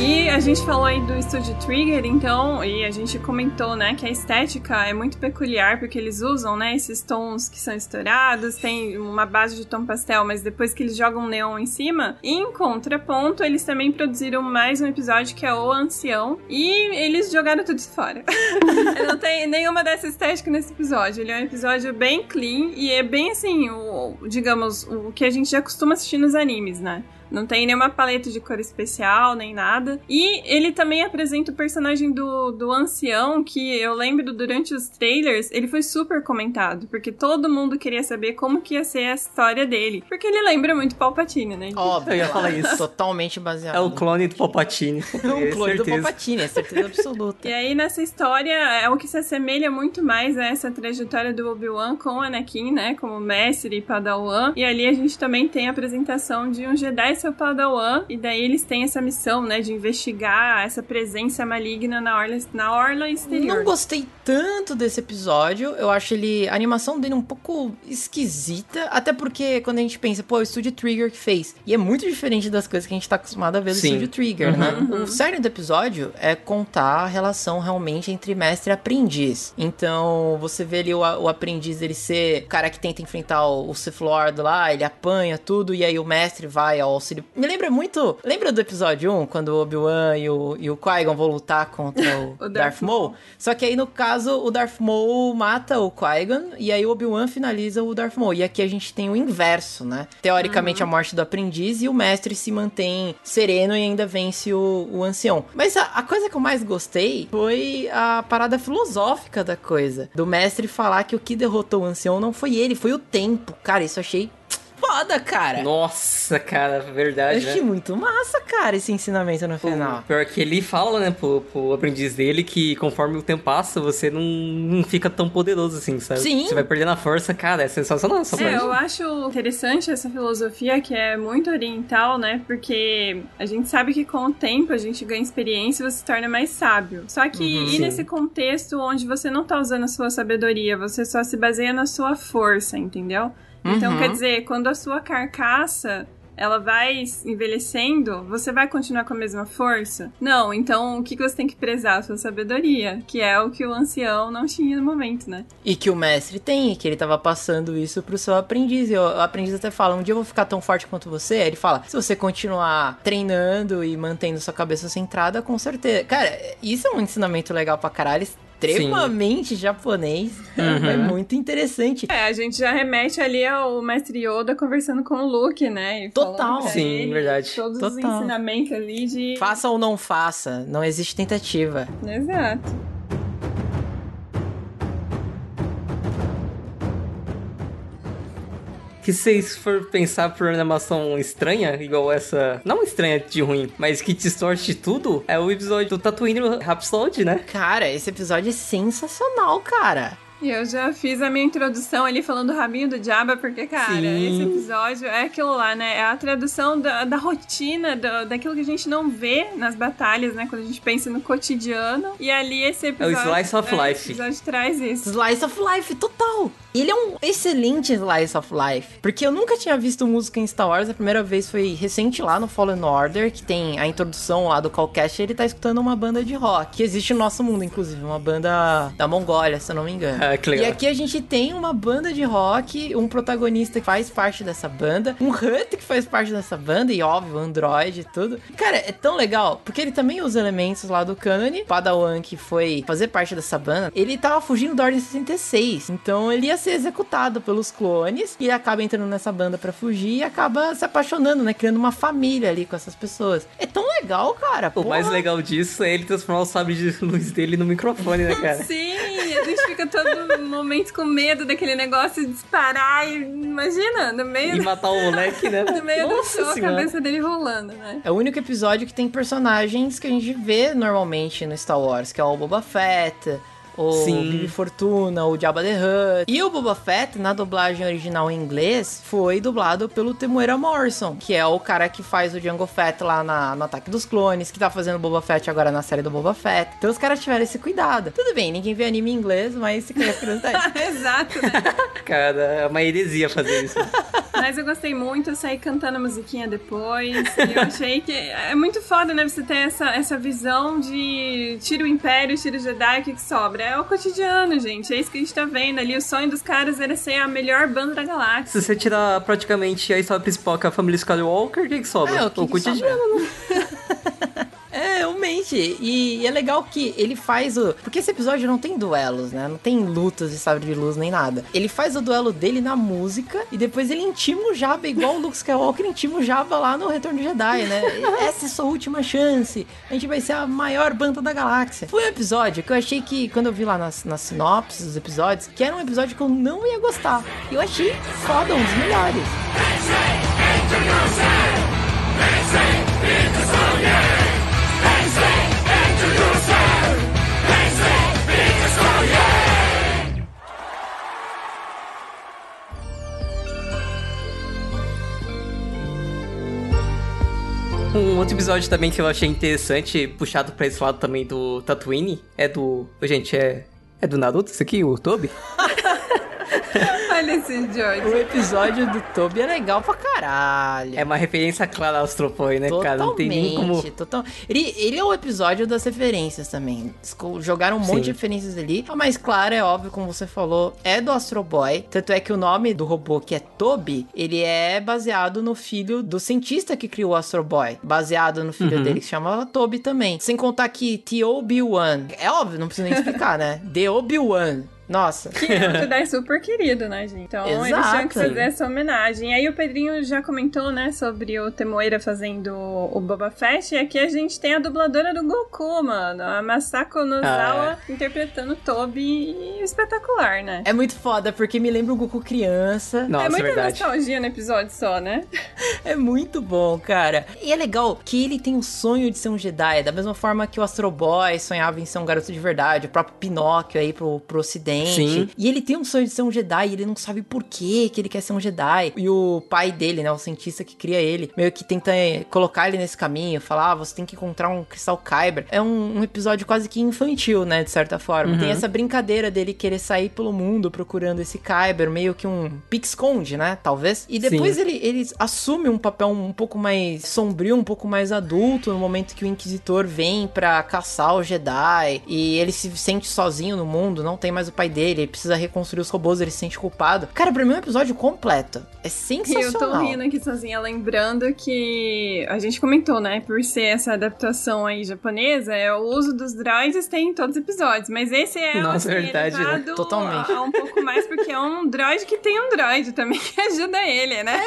E a gente falou aí do estúdio Trigger, então, e a gente comentou, né, que a estética é muito peculiar, porque eles usam, né, esses tons que são estourados, tem uma base de tom pastel, mas depois que eles jogam neon em cima. Em contraponto, eles também produziram mais um episódio que é O Ancião, e eles jogaram tudo fora. Não tem nenhuma dessa estética nesse episódio. Ele é um episódio bem clean e é bem assim, o, digamos, o que a gente já costuma assistir nos animes, né? Não tem nenhuma paleta de cor especial, nem nada. E ele também apresenta o personagem do, do ancião, que eu lembro durante os trailers, ele foi super comentado, porque todo mundo queria saber como que ia ser a história dele. Porque ele lembra muito Palpatine, né? Óbvio. Eu ia falar isso. Totalmente baseado. É o clone do Palpatine. É o clone do. Palpatine, é certeza absoluta. E aí, nessa história, é o que se assemelha muito mais a essa trajetória do Obi-Wan com o Anakin, né? Como mestre e padawan. E ali a gente também tem a apresentação de um Jedi seu padawan. E daí eles têm essa missão, né? De investigar essa presença maligna na orla, na orla exterior. Não gostei tanto desse episódio. Eu acho ele. A animação dele um pouco esquisita. Até porque quando a gente pensa, pô, é o Studio Trigger que fez. E é muito diferente das coisas que a gente tá acostumado a ver do Sim. Studio Trigger, né? O sério do episódio é contar a relação realmente entre mestre e aprendiz. Então, você vê ali o, o aprendiz ele ser o cara que tenta enfrentar o, o Sith Lord lá, ele apanha tudo, e aí o mestre vai ao auxílio. Me lembra muito. Lembra do episódio 1, quando o Obi-Wan e o, e o Qui-Gon vão lutar contra o, O Darth, Darth Maul? Só que aí, no caso, o Darth Maul mata o Qui-Gon, e aí o Obi-Wan finaliza o Darth Maul. E aqui a gente tem o inverso, né? Teoricamente, a morte do aprendiz, e o mestre se mantém sereno e ainda vence o, o ancião. Mas a, a coisa que eu mais gostei foi a parada filosófica da coisa. Do mestre falar que o que derrotou o ancião não foi ele, foi o tempo. Cara, isso achei foda, cara. Nossa, cara, Eu verdade, achei né? muito massa, cara, esse ensinamento no final. Pior que ele fala, né, pro, pro aprendiz dele que conforme o tempo passa, você não, não fica tão poderoso assim, sabe? Sim. Você vai perdendo a força, cara, é sensacional essa É, parte. eu acho interessante essa filosofia que é muito oriental, né? Porque a gente sabe que com o tempo a gente ganha experiência e você se torna mais sábio. Só que Uhum, ir sim. nesse contexto onde você não tá usando a sua sabedoria, você só se baseia na sua força, entendeu? Então, Uhum. quer dizer, quando a sua carcaça ela vai envelhecendo, você vai continuar com a mesma força? Não, então o que você tem que prezar? A sua sabedoria, que é o que o ancião não tinha no momento, né? E que o mestre tem, que ele tava passando isso pro seu aprendiz. E o o aprendiz até fala: um dia eu vou ficar tão forte quanto você. Aí ele fala: se você continuar treinando e mantendo sua cabeça centrada, com certeza. Cara, isso é um ensinamento legal pra caralho. Extremamente japonês. É muito interessante. É, a gente já remete ali ao mestre Yoda conversando com o Luke, né? E Total. Sim, ele verdade. Todos os Total. ensinamentos ali de. Faça ou não faça, não existe tentativa. Exato. Que se vocês for pensar por animação estranha, igual essa, não estranha de ruim, mas que distorce tudo, é o episódio do Tatooine Rhapsody, né? Cara, esse episódio é sensacional, cara. E eu já fiz a minha introdução ali falando do rabinho do Jabba, porque, cara, Sim. esse episódio é aquilo lá, né? É a tradução da, da rotina, da, daquilo que a gente não vê nas batalhas, né? Quando a gente pensa no cotidiano. E ali esse episódio. Slice of é, Life. Esse episódio traz isso. Slice of Life, total. Ele é um excelente Slice of Life. Porque eu nunca tinha visto música em Star Wars. A primeira vez foi recente lá no Fallen Order, que tem a introdução lá do Callcast. Ele tá escutando uma banda de rock, que existe no nosso mundo, inclusive. Uma banda da Mongólia, se eu não me engano. Ah, que legal. E aqui a gente tem uma banda de rock, um protagonista que faz parte dessa banda, um Hut que faz parte dessa banda, e óbvio, Android e tudo. Cara, é tão legal, porque ele também usa elementos lá do Canon. Padawan, que foi fazer parte dessa banda, ele tava fugindo da Ordem 66. Então ele ia ser executado pelos clones, e acaba entrando nessa banda pra fugir e acaba se apaixonando, né? Criando uma família ali com essas pessoas. É tão legal, cara. O mais porra. legal disso é ele transformar o sabre de luz dele no microfone, né, cara? Sim, a gente fica todo momento com medo daquele negócio de disparar e imagina, no meio, E matar o moleque, né? no meio do Nossa show, a cabeça dele rolando, né? É o único episódio que tem personagens que a gente vê normalmente no Star Wars, que é o Boba Fett, o Sim. Bibi Fortuna, o Jabba the Hutt. E o Boba Fett, na dublagem original em inglês, foi dublado pelo Temuera Morrison, que é o cara que faz o Jango Fett lá na- no Ataque dos Clones, que tá fazendo o Boba Fett agora na série do Boba Fett. Então os caras tiveram esse cuidado. Tudo bem, ninguém vê anime em inglês, mas se quer curiosidade. Exato, né? Cara, é uma heresia fazer isso. Mas eu gostei muito, eu saí cantando a musiquinha depois. E eu achei que é muito foda, né? Você ter essa, essa visão de tira o Império, tira o Jedi, o que, que sobra? É o cotidiano, gente. É isso que a gente tá vendo ali. O sonho dos caras era ser a melhor banda da galáxia. Se você tirar praticamente a história principal, que é a família Skywalker, o que, que sobra? É, o que que cotidiano? É, realmente. E, e é legal que ele faz o. Porque esse episódio não tem duelos, né? Não tem lutas de sabre de luz nem nada. Ele faz o duelo dele na música e depois ele intima o Jabba, igual o Luke Skywalker intima o Jabba lá no Retorno de Jedi, né? Essa é sua última chance. A gente vai ser a maior banda da galáxia. Foi um episódio que eu achei que, quando eu vi lá nas, nas sinopses dos episódios, que era um episódio que eu não ia gostar. E eu achei foda, um dos melhores. Um outro episódio também que eu achei interessante, puxado pra esse lado também do Tatooine, é do... Gente, é... É do Naruto isso aqui, o Toby? Olha esse George. O episódio do Toby é legal pra caralho. É uma referência clara aos tropões, né, cara? Não tem nem como... Totalmente, total. Ele, ele é o episódio das referências também. Jogaram um monte Sim. de referências ali. A mais clara, é óbvio, como você falou, é do Astro Boy. Tanto é que o nome do robô, que é Toby, ele é baseado no filho do cientista que criou o Astro Boy. Baseado no filho Uhum. dele, que se chamava Toby também. Sem contar que T.O.B.1. É óbvio, não preciso nem explicar, né? The Obi-Wan. Nossa. Que é um Jedi super querido, né, gente? Então eles Exato. tinham que fazer essa homenagem. Aí o Pedrinho já comentou, né, sobre o Temoeira fazendo o Boba Fett. E aqui a gente tem a dubladora do Goku, mano. A Masako Nozawa interpretando o Toby. E espetacular, né? É muito foda, porque me lembra o Goku criança. Nossa, é muita verdade. nostalgia no episódio só, né? É muito bom, cara. E é legal que ele tem o sonho de ser um Jedi, da mesma forma que o Astro Boy sonhava em ser um garoto de verdade, o próprio Pinóquio aí pro, pro ocidente. Sim. E ele tem um sonho de ser um Jedi, e ele não sabe por que que ele quer ser um Jedi. E o pai dele, né, o cientista que cria ele, meio que tenta eh, colocar ele nesse caminho, falar, ah, você tem que encontrar um cristal Kyber. É um, um episódio quase que infantil, né, de certa forma. Tem essa brincadeira dele querer sair pelo mundo procurando esse Kyber, meio que um pique-esconde, né, talvez. E depois Sim. ele, ele assume um papel um pouco mais sombrio, um pouco mais adulto, no momento que o Inquisitor vem pra caçar o Jedi e ele se sente sozinho no mundo, não tem mais o pai dele, ele precisa reconstruir os robôs, ele se sente culpado. Cara, pra mim é um episódio completo. É E eu sensacional. tô rindo aqui sozinha, lembrando que a gente comentou, né? Por ser essa adaptação aí japonesa, é o uso dos droids tem em todos os episódios. Mas esse é Nossa, assim, verdade, né? Totalmente. a- um pouco mais, porque é um droid que tem um droid também que ajuda ele, né?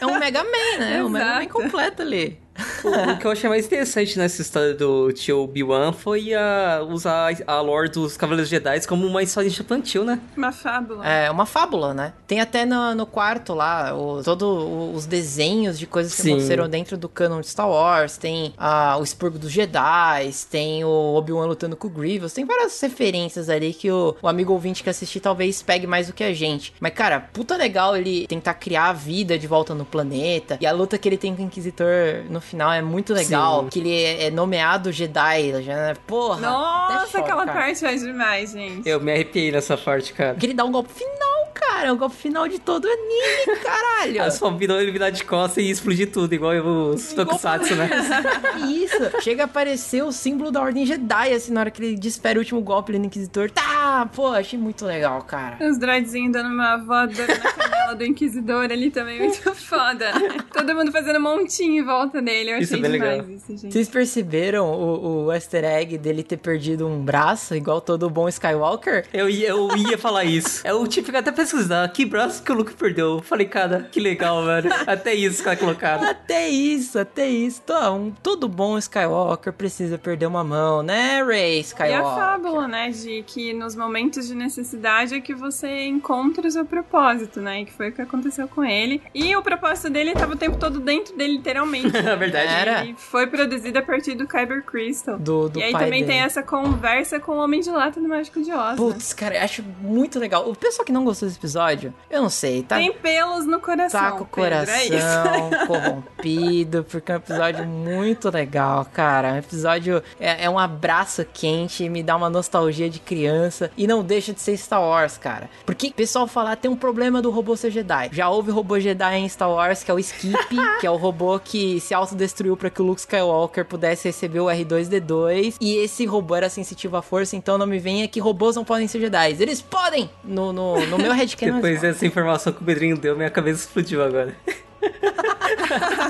É um Mega Man, né? É um Mega Man completo ali. O, o que eu achei mais interessante nessa história do tio Obi-Wan foi a, usar a lore dos Cavaleiros Jedi como uma história infantil, né? Uma fábula. É uma fábula, né? Tem até no, no quarto lá o, todo o- os desenhos de coisas que Sim. aconteceram dentro do canon de Star Wars. Tem ah, o expurgo dos Jedi, tem o Obi-Wan lutando com o Grievous. Tem várias referências ali que o, o amigo ouvinte que assistir talvez pegue mais do que a gente. Mas, cara, puta legal ele tentar criar a vida de volta no planeta. E a luta que ele tem com o Inquisitor no final é muito legal. Sim. Que ele é, é nomeado Jedi. Já, né? Porra. Nossa, aquela cara. parte faz demais, gente. Eu me arrepiei nessa parte, cara. Que ele dá um golpe final, cara. O golpe final de todo o anime, caralho. É só virou ele virar de costas e explodir tudo, igual os Tokusatsu, né? Isso. Chega a aparecer o símbolo da Ordem Jedi, assim, na hora que ele desfere o último golpe ali no Inquisitor. Tá, pô, achei muito legal, cara. Os droidzinhos dando uma voadora na canela do Inquisidor ali também, muito foda. né? Todo mundo fazendo montinho em volta dele. Eu Isso achei é bem demais legal. isso, gente. Vocês perceberam o, o easter egg dele ter perdido um braço, igual todo bom Skywalker? Eu ia, eu ia falar isso. Eu tive que até pesquisar que braço que o Luke perdeu. Eu Falei, cara, que legal, velho. Até isso que tá colocado. Até isso, até isso. Então, todo bom Skywalker precisa perder uma mão, né, Rey E Skywalker? a fábula, né, de que nos momentos de necessidade é que você encontra o seu propósito, né? E que foi o que aconteceu com ele. E o propósito dele estava o tempo todo dentro dele, literalmente. É verdade. Era. E foi produzido a partir do Kyber Crystal. Do, do e aí pai também dele. tem essa conversa com o Homem de Lata do Mágico de Oz. né? Putz, cara, eu acho muito legal. O pessoal que não gostou desse episódio, eu não sei, tá? Tem pelos no coração. tá com o é isso. coração corrompido, porque é um episódio muito legal, cara. Um episódio é, é um abraço quente, me dá uma nostalgia de criança e não deixa de ser Star Wars, cara. Porque o pessoal fala, "Ah, tem um problema do robô ser Jedi. Já houve robô Jedi em Star Wars, que é o Skip, que é o robô que se autodestruiu para que o Luke Skywalker pudesse receber o R2D2. E esse robô era sensitivo à força, então não me venha que robôs não podem ser Jedi. Eles podem! No, no, no meu headcanon. Depois dessa informação que o Pedrinho deu, minha cabeça explodiu agora.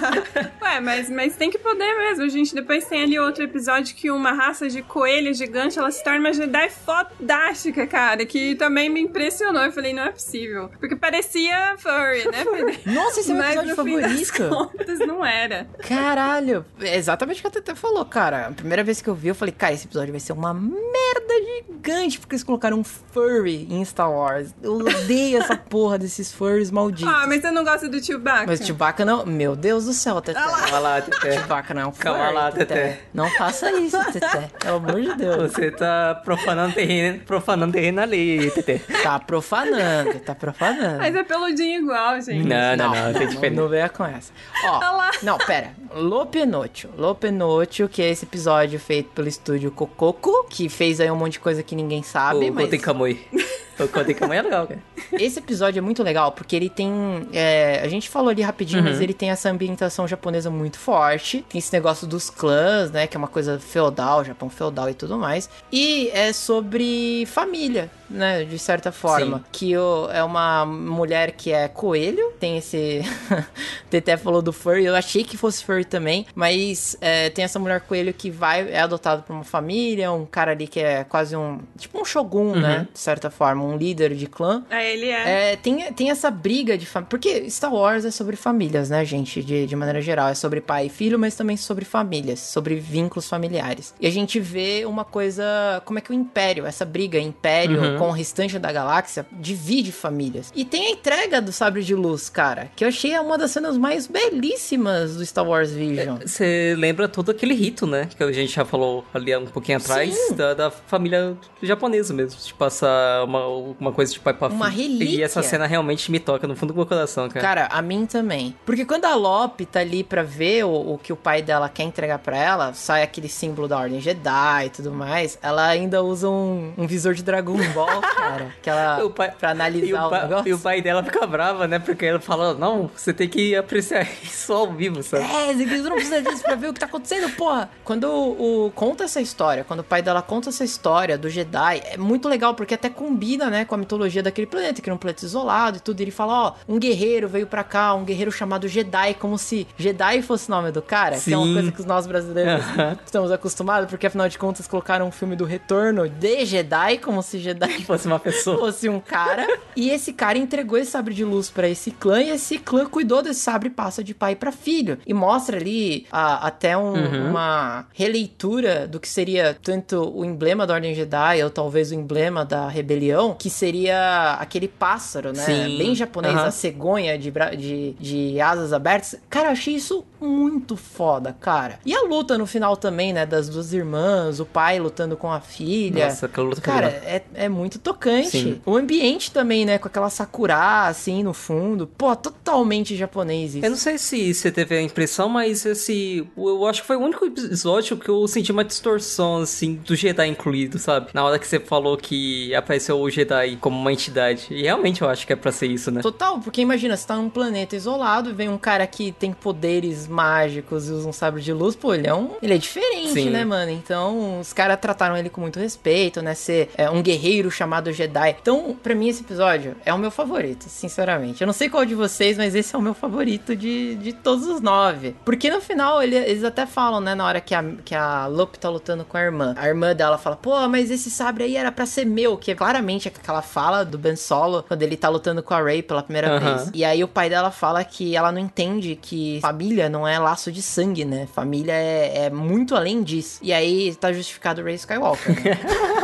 Ué, mas, mas tem que poder mesmo. A gente depois tem ali outro episódio que uma raça de coelho gigante ela se torna uma Jedi fodástica, cara. Que também me impressionou. Eu falei, não é possível. Porque parecia furry, né? Nossa, esse é meu episódio favorito. contas, não era. Caralho, é exatamente o que a Tete falou, cara. A primeira vez que eu vi, eu falei, cara, esse episódio vai ser uma merda gigante, porque eles colocaram um furry em Star Wars. Eu odeio essa porra desses furries malditos. Ah, mas você não gosta do Chewbacca? Mas Chewbacca não. Meu Deus do céu, Teté. Calma lá, Teté. Chewbacca não é um furry. Calma lá, Teté. Teté. Não faça isso, Teté. Pelo amor de Deus. Você tá profanando terreno, profanando terreno ali, Tete. Tá profanando, tá profanando. Mas é peludinho igual, gente. Não, não, não, tem não, diferença. não venha com essa. Ó, não, pera. Lopenotio. Lopenotio, que é esse episódio feito pelo estúdio Cococo, que fez aí um monte de coisa que ninguém sabe, O mas... Goten Kamui. O é legal, cara. Esse episódio é muito legal porque ele tem. é, a gente falou ali rapidinho, Uhum. mas ele tem essa ambientação japonesa muito forte. Tem esse negócio dos clãs, né? Que é uma coisa feudal, Japão feudal e tudo mais. E é sobre família, né? De certa forma. Sim. Que o- é uma mulher que é coelho. Tem esse. Teté falou do furry. Eu achei que fosse furry também. Mas é, tem essa mulher coelho que vai, é adotada por uma família. Um cara ali que é quase um. Tipo um shogun, né? De certa forma. Um líder de clã. É, ele é. É, tem, tem essa briga de família. Porque Star Wars é sobre famílias, né, gente? De, de maneira geral. É sobre pai e filho, mas também sobre famílias, sobre vínculos familiares. E a gente vê uma coisa. Como é que o Império, essa briga Império Uhum. Com o restante da galáxia, divide famílias. E tem a entrega do Sabre de Luz, cara, que eu achei uma das cenas mais belíssimas do Star Wars Vision. Você lembra todo aquele rito, né? Que a gente já falou ali um pouquinho atrás, da, da família japonesa mesmo. De passar uma, uma coisa de pai pra Uma filho. E relíquia. essa cena realmente me toca no fundo do meu coração, cara. Cara, a mim também. Porque quando a Lope tá ali pra ver o, o que o pai dela quer entregar pra ela, sai aquele símbolo da Ordem Jedi e tudo mais, ela ainda usa um, um visor de Dragon Ball, cara. Que ela, O pai- pra analisar o, o, pa- negócio. e o pai dela fica brava, né? Porque ela fala, não, você tem que apreciar isso ao vivo, sabe? É, você não precisa disso pra ver o que tá acontecendo, porra. Quando o, o- conta essa história, quando o pai dela conta essa história do Jedi, é muito legal, porque até combina, né, com a mitologia daquele planeta, que era um planeta isolado e tudo. E ele fala, ó, um guerreiro veio pra cá, um guerreiro chamado Jedi, como se Jedi fosse o nome do cara, que é uma Sim. coisa que nós brasileiros Aham. estamos acostumados, porque afinal de contas colocaram um filme do retorno de Jedi, como se Jedi Fosse uma pessoa. fosse um cara. e esse cara entregou esse sabre de luz pra esse clã e esse clã cuidou desse sabre e passa de pai pra filho. E mostra ali a- até um- Uhum. uma releitura do que seria tanto o emblema da Ordem Jedi ou talvez o emblema da rebelião, que seria aquele pássaro, né? Sim. Bem japonês, Aham. a cegonha de, de, de asas abertas. Cara, eu achei isso muito foda, cara. E a luta no final também, né? Das duas irmãs, o pai lutando com a filha. Nossa, aquela luta Cara, é, é muito tocante. Sim. O ambiente também, né? Com aquela sakura, assim, no fundo. Pô, totalmente japonês isso. Eu não sei se você teve a impressão, mas esse. Eu acho que foi o único episódio que eu senti uma distorção, assim, do Jedi incluído, sabe? Na hora que você falou que apareceu o Jedi como uma entidade. E realmente eu acho que é pra ser isso, né? Total, porque imagina, você tá num planeta isolado e vem um cara que tem poderes mágicos e usa um sabre de luz, pô, ele é um. Ele é diferente, Sim. né, mano? Então, os caras trataram ele com muito respeito, né? Ser é, um guerreiro chamado Jedi. Então, pra mim, esse episódio é o meu favorito, sinceramente. Eu não sei qual de vocês, mas esse é o meu favorito de, de todos os nove. Porque no final, ele- eles até falam, né, na hora que a, que a Lupe tá lutando com a irmã. A irmã dela fala, pô, mas esse sabre aí era pra ser meu, que é claramente aquela fala do Ben Solo, quando ele tá lutando com a Rey pela primeira Aham. vez. E aí o pai dela fala que ela não entende que família não é laço de sangue, né? Família é, é muito além disso. E aí tá justificado o Rey Skywalker. né?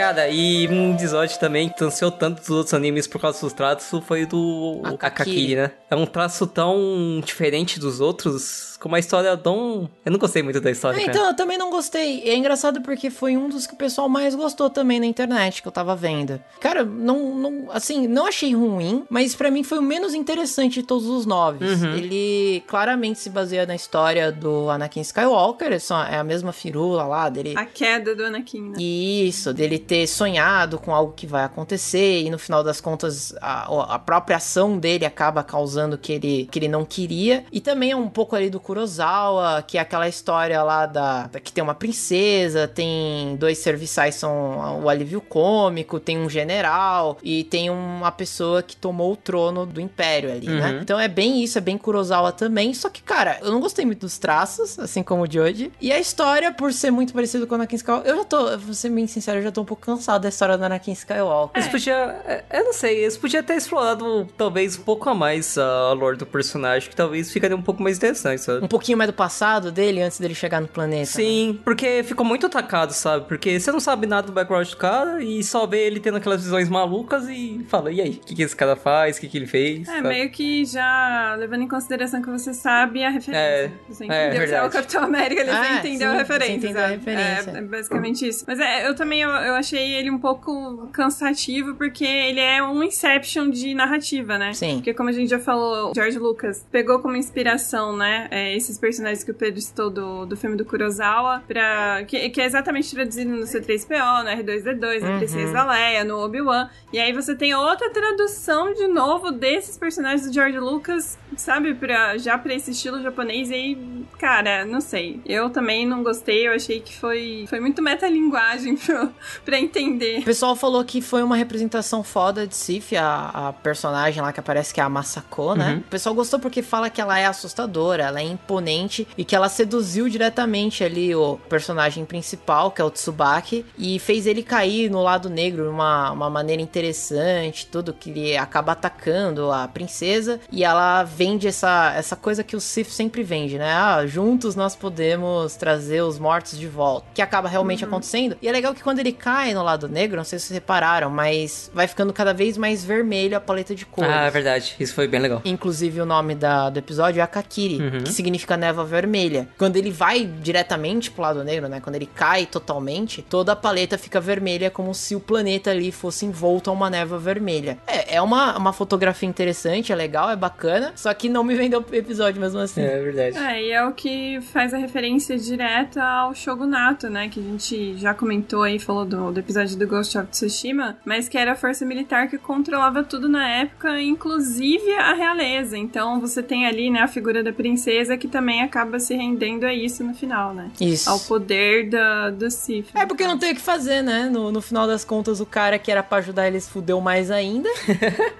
Cara, e um episódio também que ansiou tanto dos outros animes por causa dos traços foi o do Akakiri. Né? É um traço tão diferente dos outros, com uma história tão... Eu não gostei muito da história, cara. então, eu também não gostei. É engraçado porque foi um dos que o pessoal mais gostou também na internet, que eu tava vendo. Cara, não, não assim, não achei ruim, mas pra mim foi o menos interessante de todos os nove. Uhum. Ele claramente se baseia na história do Anakin Skywalker, é só- é a mesma firula lá dele. A queda do Anakin, né? Isso, dele ter sonhado com algo que vai acontecer e no final das contas a, a própria ação dele acaba causando que ele, que ele não queria. E também é um pouco ali do Kurosawa, que é aquela história lá da, da- que tem uma princesa, tem dois serviçais são o alívio cômico, tem um general e tem uma pessoa que tomou o trono do império ali, né? Uhum. Então é bem isso, é bem Kurosawa também, só que cara, eu não gostei muito dos traços, assim como o Joji. E a história, por ser muito parecido com o Anakin Skywalker, eu já tô, vou ser bem sincero, eu já tô um pouco cansado da história do Anakin Skywalker. Eles podiam. é, Eu não sei, eles podiam ter explorado talvez um pouco a mais a lore do personagem, que talvez ficaria um pouco mais interessante, sabe? Um pouquinho mais do passado dele, antes dele chegar no planeta. Sim, porque ficou muito atacado, sabe? Porque você não sabe nada do background do cara e só vê ele tendo aquelas visões malucas e fala, e aí, o que, que esse cara faz, o que, que ele fez? É, sabe? meio que já levando em consideração que você sabe a referência. É, você é, entendeu que é o. Capitão América, ele Ah, já entendeu sim, a você referência. entendeu a referência. É, é basicamente isso. Mas é, eu também eu, eu achei ele um pouco cansativo, porque ele é um Inception de narrativa, né? Sim. Porque como a gente já falou, George Lucas pegou como inspiração, né, é, esses personagens que o Pedro citou do, do filme do Kurosawa, pra, que, que é exatamente traduzido no C3PO, no R2D2, na Uhum. Princesa Leia, no Obi-Wan. E aí você tem outra tradução de novo desses personagens do George Lucas, sabe, pra, já pra esse estilo japonês. E aí, cara, não sei. Eu também não gostei, eu achei que foi, foi muito metalinguagem pro, pra entender. O pessoal falou que foi uma representação foda de Sif, a, a personagem lá que aparece que é a Masako, né? Uhum. O pessoal gostou porque fala que ela é assustadora, ela é imponente e que ela seduziu diretamente ali o personagem principal, que é o Tsubaki, e fez ele cair no lado negro de uma, uma maneira interessante, tudo que ele acaba atacando a princesa e ela vende essa, essa coisa que o Sif sempre vende, né? Ah, juntos nós podemos trazer os mortos de volta, que acaba realmente acontecendo. E é legal que quando ele cai no lado negro, não sei se vocês repararam, mas vai ficando cada vez mais vermelho a paleta de cores. Ah, é verdade. Isso foi bem legal. Inclusive, o nome da, do episódio é Akakiri, Uhum. que significa névoa vermelha. Quando ele vai diretamente pro lado negro, né? Quando ele cai totalmente, toda a paleta fica vermelha, como se o planeta ali fosse envolto a uma névoa vermelha. É, é uma, uma fotografia interessante, é legal, é bacana, só que não me vendeu o episódio mesmo assim. É verdade. É, e é o que faz a referência direta ao Shogunato, né? Que a gente já comentou aí, falou do, do episódio do Ghost of Tsushima, mas que era a força militar que controlava tudo na época, inclusive a realeza. Então você tem ali, né, a figura da princesa que também acaba se rendendo a isso no final, né? Isso. Ao poder da, do Sif. É porque não tem o que fazer, né? No, no final das contas, o cara que era pra ajudar eles fudeu mais ainda.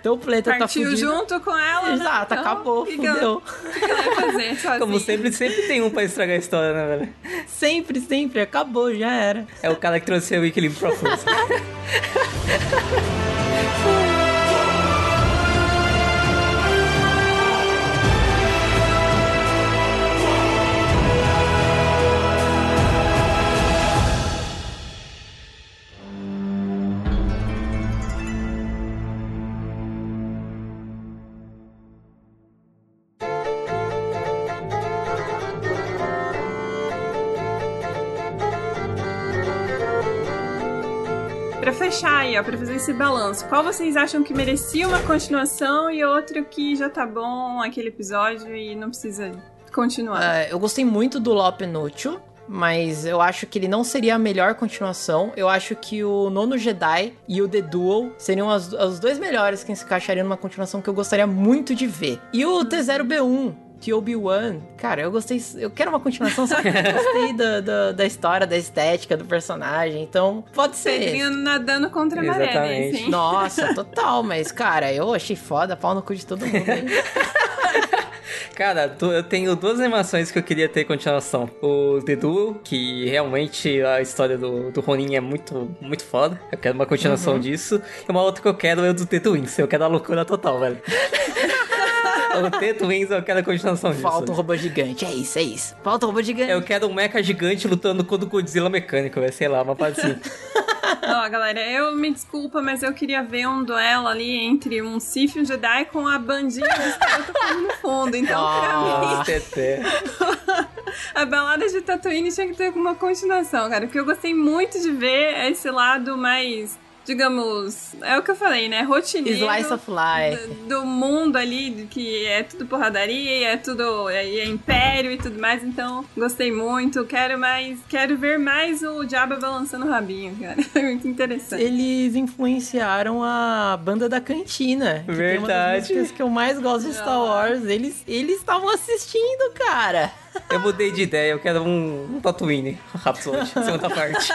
Então o planeta tá Partiu fudido. junto com ela. né? Exato, Então, acabou, que fudeu. O que que ela ia fazer sozinha? Como sempre, sempre tem um pra estragar a história, né, velho? Sempre, sempre, acabou, já era. É o cara que trouxe o equilíbrio Brussels. Esse balanço, qual vocês acham que merecia uma continuação e outro que já tá bom aquele episódio e não precisa continuar? Ah, eu gostei muito do Lop Inútil, mas eu acho que ele não seria a melhor continuação. Eu acho que o Nono Jedi e o The Duel seriam as- os dois melhores que se encaixariam numa continuação que eu gostaria muito de ver. E o T0B1, que Obi-Wan, cara, eu gostei. Eu quero uma continuação, só que eu gostei da, da, da história, da estética do personagem. Então, pode ser. Pedrinho nadando contra a maré, né? Exatamente. Assim. Nossa, total, mas, cara, eu achei foda, pau no cu de todo mundo. hein? Cara, eu tenho duas animações que eu queria ter continuação. O The Duel, que realmente a história do, do Ronin é muito, muito foda. Eu quero uma continuação Uhum. disso. E uma outra que eu quero é o do The Twins. Eu quero a loucura total, velho. o Twins eu quero a continuação disso. Falta um robô gigante, é isso, é isso. Falta um robô gigante. Eu quero um mecha gigante lutando contra o Godzilla mecânico. Sei lá, uma parte assim. Ó, galera, eu me desculpa, mas eu queria ver um duelo ali entre um Sith e um Jedi com a bandinha caras tocando no fundo. Então, pra mim, Nossa, Teté. a balada de Tatooine tinha que ter uma continuação, cara. Porque eu gostei muito de ver esse lado mais, digamos, é o que eu falei, né? Rotineiro. Slice of life. Do, do mundo ali, que é tudo porradaria, é tudo é, é império e tudo mais. Então, gostei muito. Quero mais, quero ver mais o Diabo balançando o rabinho, cara. É muito interessante. Eles influenciaram a banda da cantina. que tem uma das Verdade. músicas que eu mais gosto de Star Wars. Eles eles estavam assistindo, cara. Eu mudei de ideia, eu quero um, um Tatooine. Rhapsody, segunda parte.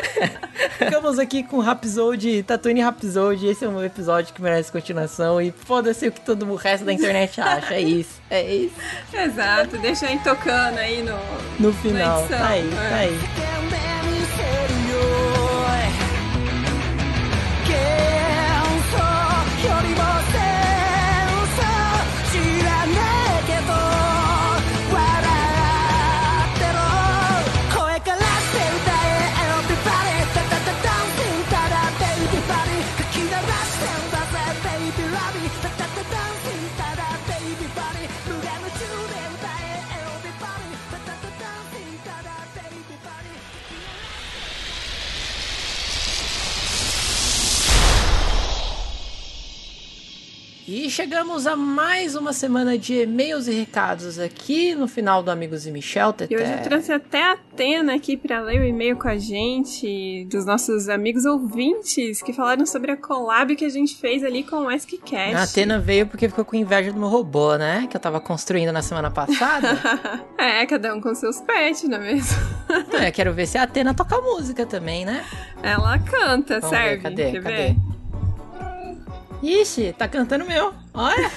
Ficamos aqui com Rhapsody, Tatooine Rhapsody. Esse é um episódio que merece continuação. E foda-se o que todo o resto da internet acha. É isso. É isso. Exato, deixa aí tocando aí no. No final. edição, Tá aí, é. tá aí. 'E chegamos a mais uma semana de e-mails e recados aqui no final do Amigos e Michel, Teté. E hoje eu trouxe até a Atena aqui pra ler o e-mail com a gente, dos nossos amigos ouvintes, que falaram sobre a collab que a gente fez ali com o Askcast. A Atena veio porque ficou com inveja do meu robô, né? Que eu tava construindo na semana passada. é, cada um com seus pets, não é mesmo? é, quero ver se a Atena toca música também, né? Ela canta, Vamos ver, serve. cadê, Quer cadê? ver? Ixi, tá cantando meu. Olha.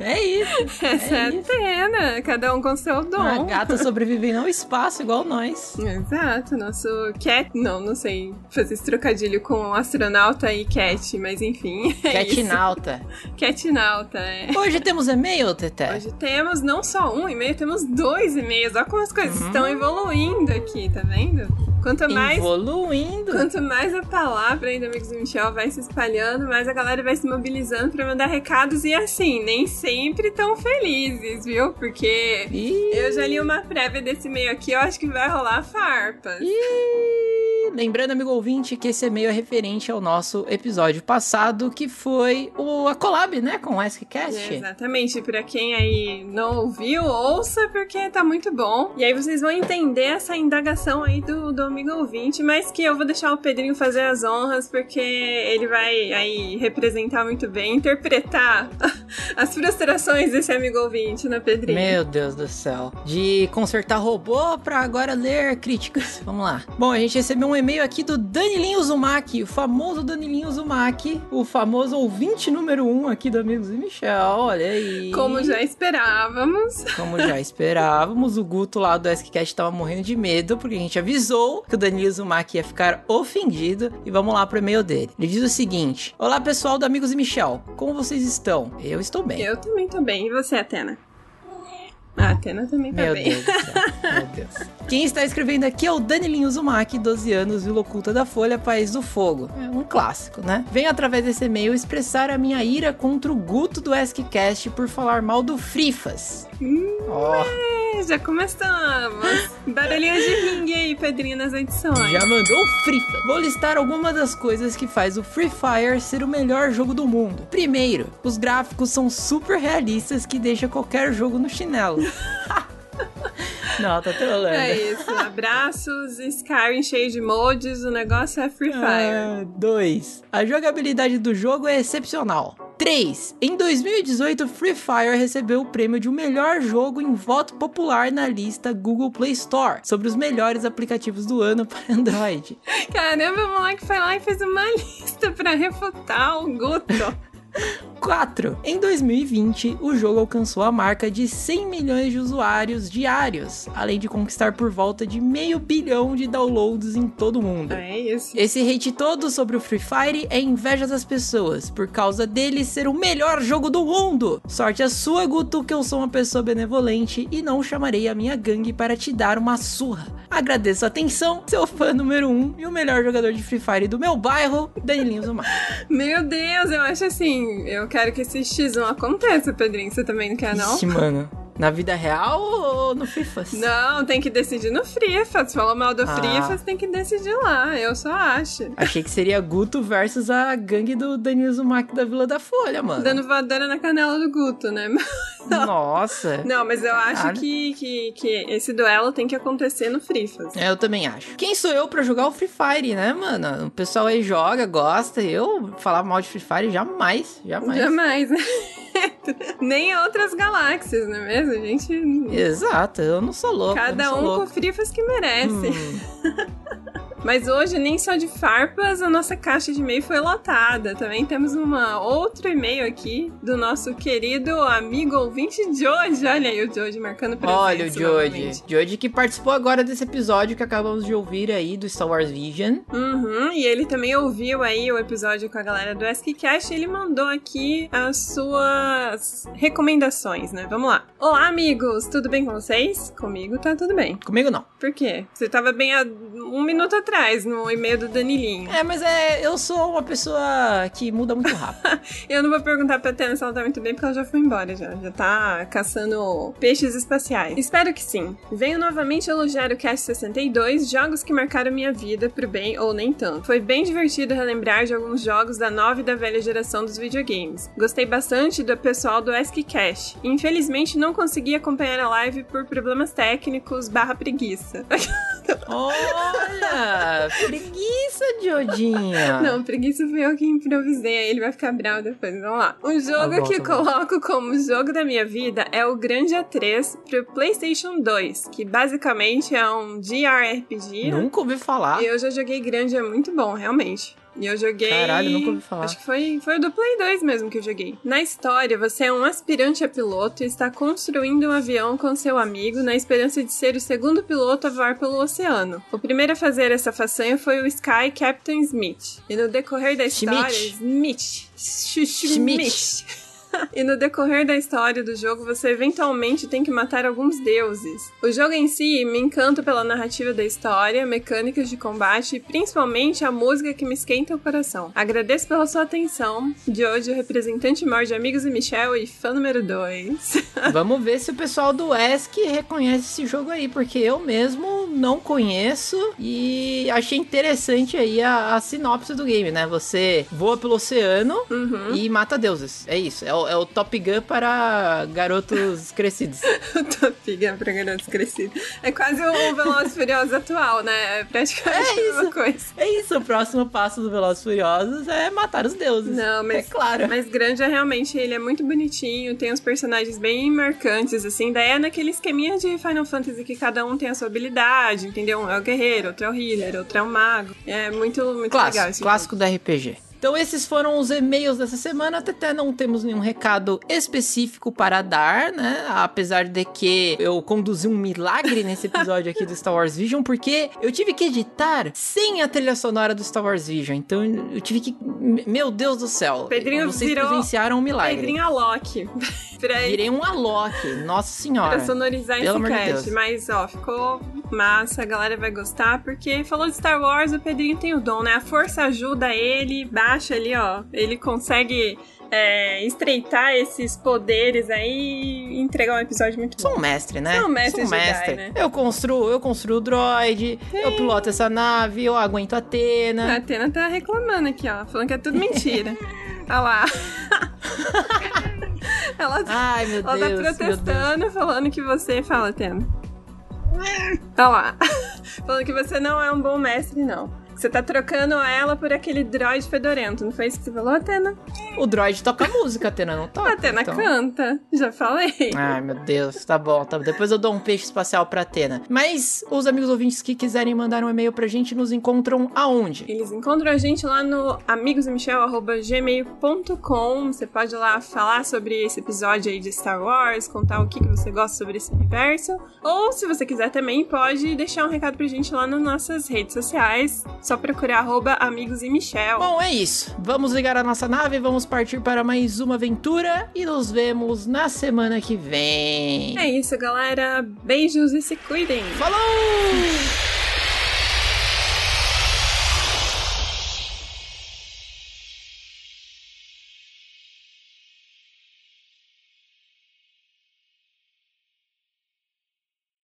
é isso. Essa é, a Atena, cada um com seu dom. Uma gata sobrevivendo ao espaço, igual nós. Exato, nosso cat. Não, não sei fazer esse trocadilho com astronauta e cat, mas enfim. É Catnauta. isso. Catnauta, é. Hoje temos e-mail, Teté. Hoje temos não só um e-mail, temos dois e-mails. Olha como as coisas Uhum. estão evoluindo aqui, tá vendo? Quanto mais. Evoluindo. Quanto mais a palavra do Amigos do Michel vai se espalhando, mais a galera vai se mobilizando pra mandar recados e assim, nem sempre tão felizes, viu? Porque Ih. eu já li uma prévia desse e-mail aqui, eu acho que vai rolar farpas. E lembrando, amigo ouvinte, que esse e-mail é referente ao nosso episódio passado, que foi o, a collab, né, com o Askcast. Exatamente, pra quem aí não ouviu, ouça porque tá muito bom. E aí vocês vão entender essa indagação aí do, do amigo ouvinte, mas que eu vou deixar o Pedrinho fazer as honras, porque ele vai aí representar muito bem, interpretar as frustrações desse amigo ouvinte, né, Pedrinho? Meu Deus do céu. De consertar robô pra agora ler críticas. Vamos lá. Bom, a gente recebeu um e-mail aqui do Danilinho Uzumaki, o famoso Danilinho Uzumaki, o famoso ouvinte número um aqui do Amigos e Michel. Olha aí. Como já esperávamos. Como já esperávamos, o Guto lá do Askcast tava morrendo de medo, porque a gente avisou que o Danilo Uzumaki ia ficar ofendido. E vamos lá pro e-mail dele. Ele diz o seguinte: Olá pessoal do Amigos e Michel, como vocês estão? Eu estou bem. Eu também tô bem. E você, Atena? A Atena também tá Meu bem. Deus do céu, meu Deus. Quem está escrevendo aqui é o Danilinho Uzumaki, 12 anos, Vila Oculta da Folha, País do Fogo. É um clássico, né? Venho através desse e-mail expressar a minha ira contra o Guto do Askcast por falar mal do Frifas. Ó, É, já começamos. Barulhinho de ringue aí, Pedrinho, nas edições. já mandou o Frifa. Vou listar algumas das coisas que faz o Free Fire ser o melhor jogo do mundo. Primeiro, os gráficos são super realistas que deixa qualquer jogo no chinelo. Não, tá trolando. É isso. Abraços, Skyrim cheio de mods, o negócio é Free Fire. 2. A jogabilidade do jogo é excepcional. 3. Em 2018, Free Fire recebeu o prêmio de o melhor jogo em voto popular na lista Google Play Store sobre os melhores aplicativos do ano para Android. Caramba, o moleque foi lá e fez uma lista pra refutar o Guto. 4. Em 2020, o jogo alcançou a marca de 100 milhões de usuários diários, além de conquistar por volta de meio bilhão de downloads em todo o mundo. É isso. Esse hate todo sobre o Free Fire é inveja das pessoas, por causa dele ser o melhor jogo do mundo. Sorte a sua, Guto, que eu sou uma pessoa benevolente e não chamarei a minha gangue para te dar uma surra. Agradeço a atenção, seu fã número 1 um, e o melhor jogador de Free Fire do meu bairro, Danilinho Zumar. Meu Deus, eu acho assim. Eu quero que esse X1 aconteça, Pedrinho. Você também não quer, não? Ixi, mano. Na vida real ou no FIFAs? Não, tem que decidir no FRIFAS. Falou mal do Ah. FRIFAs, tem que decidir lá. Eu só acho. Achei que seria Guto versus a gangue do Danilo Zumak da Vila da Folha, mano. Dando voadora na canela do Guto, né? Nossa. Não, mas eu acho que, que, que esse duelo tem que acontecer no FRIFAS. É, eu também acho. Quem sou eu pra jogar o Free Fire, né, mano? O pessoal aí joga, gosta. Eu falar mal de Free Fire jamais, jamais. Jamais, né? Nem outras galáxias, não é mesmo? A gente. Exato, eu não sou louco. Cada um sou com louco. frifas que merece. Hum. Mas hoje, nem só de farpas, a nossa caixa de e-mail foi lotada. Também temos uma outro e-mail aqui do nosso querido amigo ouvinte Joji. Olha aí o Joji marcando presença. Olha o Joji. Joji que participou agora desse episódio que acabamos de ouvir aí do Star Wars Vision. Uhum, e ele também ouviu aí o episódio com a galera do Askcast e ele mandou aqui as suas recomendações, né? Vamos lá. Olá, amigos! Tudo bem com vocês? Comigo tá tudo bem. Comigo não. Por quê? Você tava bem há um minuto atrás no e-mail do Danilinho. É, mas é, eu sou uma pessoa que muda muito rápido. Eu não vou perguntar pra Tena se ela tá muito bem, porque ela já foi embora já. Já tá caçando peixes espaciais. Espero que sim. Venho novamente elogiar o Cast 62, jogos que marcaram minha vida, pro bem ou nem tanto. Foi bem divertido relembrar de alguns jogos da nova e da velha geração dos videogames. Gostei bastante do pessoal do Askcast. Infelizmente não consegui acompanhar a live por problemas técnicos barra preguiça. Olha, preguiça, Diodinha. Não, preguiça foi eu que improvisei, aí ele vai ficar bravo depois. Vamos lá. O jogo bom, que tá coloco como jogo da minha vida é o Grande A3 pro PlayStation 2, que basicamente é um JRPG. Nunca ouvi falar. Eu já joguei Grande, é muito bom, realmente. E eu joguei. Caralho, nunca ouvi falar. Acho que foi, foi o do Play 2 mesmo que eu joguei. Na história, você é um aspirante a piloto e está construindo um avião com seu amigo na esperança de ser o segundo piloto a voar pelo oceano. O primeiro a fazer essa façanha foi o Sky Captain Smith. E no decorrer da história. Smith. Smith. E no decorrer da história do jogo, você eventualmente tem que matar alguns deuses. O jogo em si me encanta pela narrativa da história, mecânicas de combate e principalmente a música que me esquenta o coração. Agradeço pela sua atenção. De hoje, o representante maior de Amigos e Michel e fã número 2. Vamos ver se o pessoal do ESC reconhece esse jogo aí, porque eu mesmo não conheço e achei interessante aí a, a sinopse do game, né? Você voa pelo oceano Uhum. e mata deuses. É isso. É o, é o Top Gun para garotos crescidos. Top Gun pra garotos crescidos. É quase o Velozes Furiosos atual, né? É praticamente É a mesma coisa. É isso, o próximo passo do Velozes Furiosos é matar os deuses. Não, mas, É claro. mas Grande é realmente, ele é muito bonitinho, tem uns personagens bem marcantes, assim, daí é naquele esqueminha de Final Fantasy que cada um tem a sua habilidade, entendeu? Um é o guerreiro, outro é o healer, outro é o mago. É muito, muito legal Clássico, esse clássico do RPG. Então esses foram os e-mails dessa semana, até não temos nenhum recado específico para dar, né? Apesar de que eu conduzi um milagre nesse episódio aqui do Star Wars Vision, porque eu tive que editar sem a trilha sonora do Star Wars Vision. Então eu tive que... Meu Deus do céu. Pedrinho Vocês virou presenciaram um milagre. Pedrinho Alok. Virei um Alok, nossa senhora. pra sonorizar Pelo esse de cast. Deus. Mas, ó, ficou massa, a galera vai gostar, porque falou de Star Wars, o Pedrinho tem o dom, né? A força ajuda ele, baixa ali, ó. Ele consegue é, estreitar esses poderes aí e entregar um episódio muito Sou bom. um mestre, né? Sou um mestre Sou um Jedi, mestre. né? Eu construo, eu construo o droid, eu piloto essa nave, eu aguento a A Atena. Atena tá reclamando aqui, ó, falando que é tudo mentira. Olha lá. ela Ai, meu ela Deus, tá meu Deus. protestando, falando que você. Fala, Atena. Olha lá. falando que você não é um bom mestre, não. Você tá trocando ela por aquele droid fedorento, não foi isso que você falou, Atena? O droid toca música, Atena não toca? A Atena então. canta, já falei. Ai, meu Deus, tá bom, tá. Depois eu dou um peixe espacial pra Atena. Mas os amigos ouvintes que quiserem mandar um e-mail pra gente nos encontram aonde? Eles encontram a gente lá no amigosemichel.gmail.com. Você pode lá falar sobre esse episódio aí de Star Wars, contar o que, que você gosta sobre esse universo. Ou, se você quiser também, pode deixar um recado pra gente lá nas nossas redes sociais. Só procurar arroba amigos e Michel. Bom, é isso. Vamos ligar a nossa nave, vamos partir para mais uma aventura e nos vemos na semana que vem. É isso, galera. Beijos e se cuidem. Falou!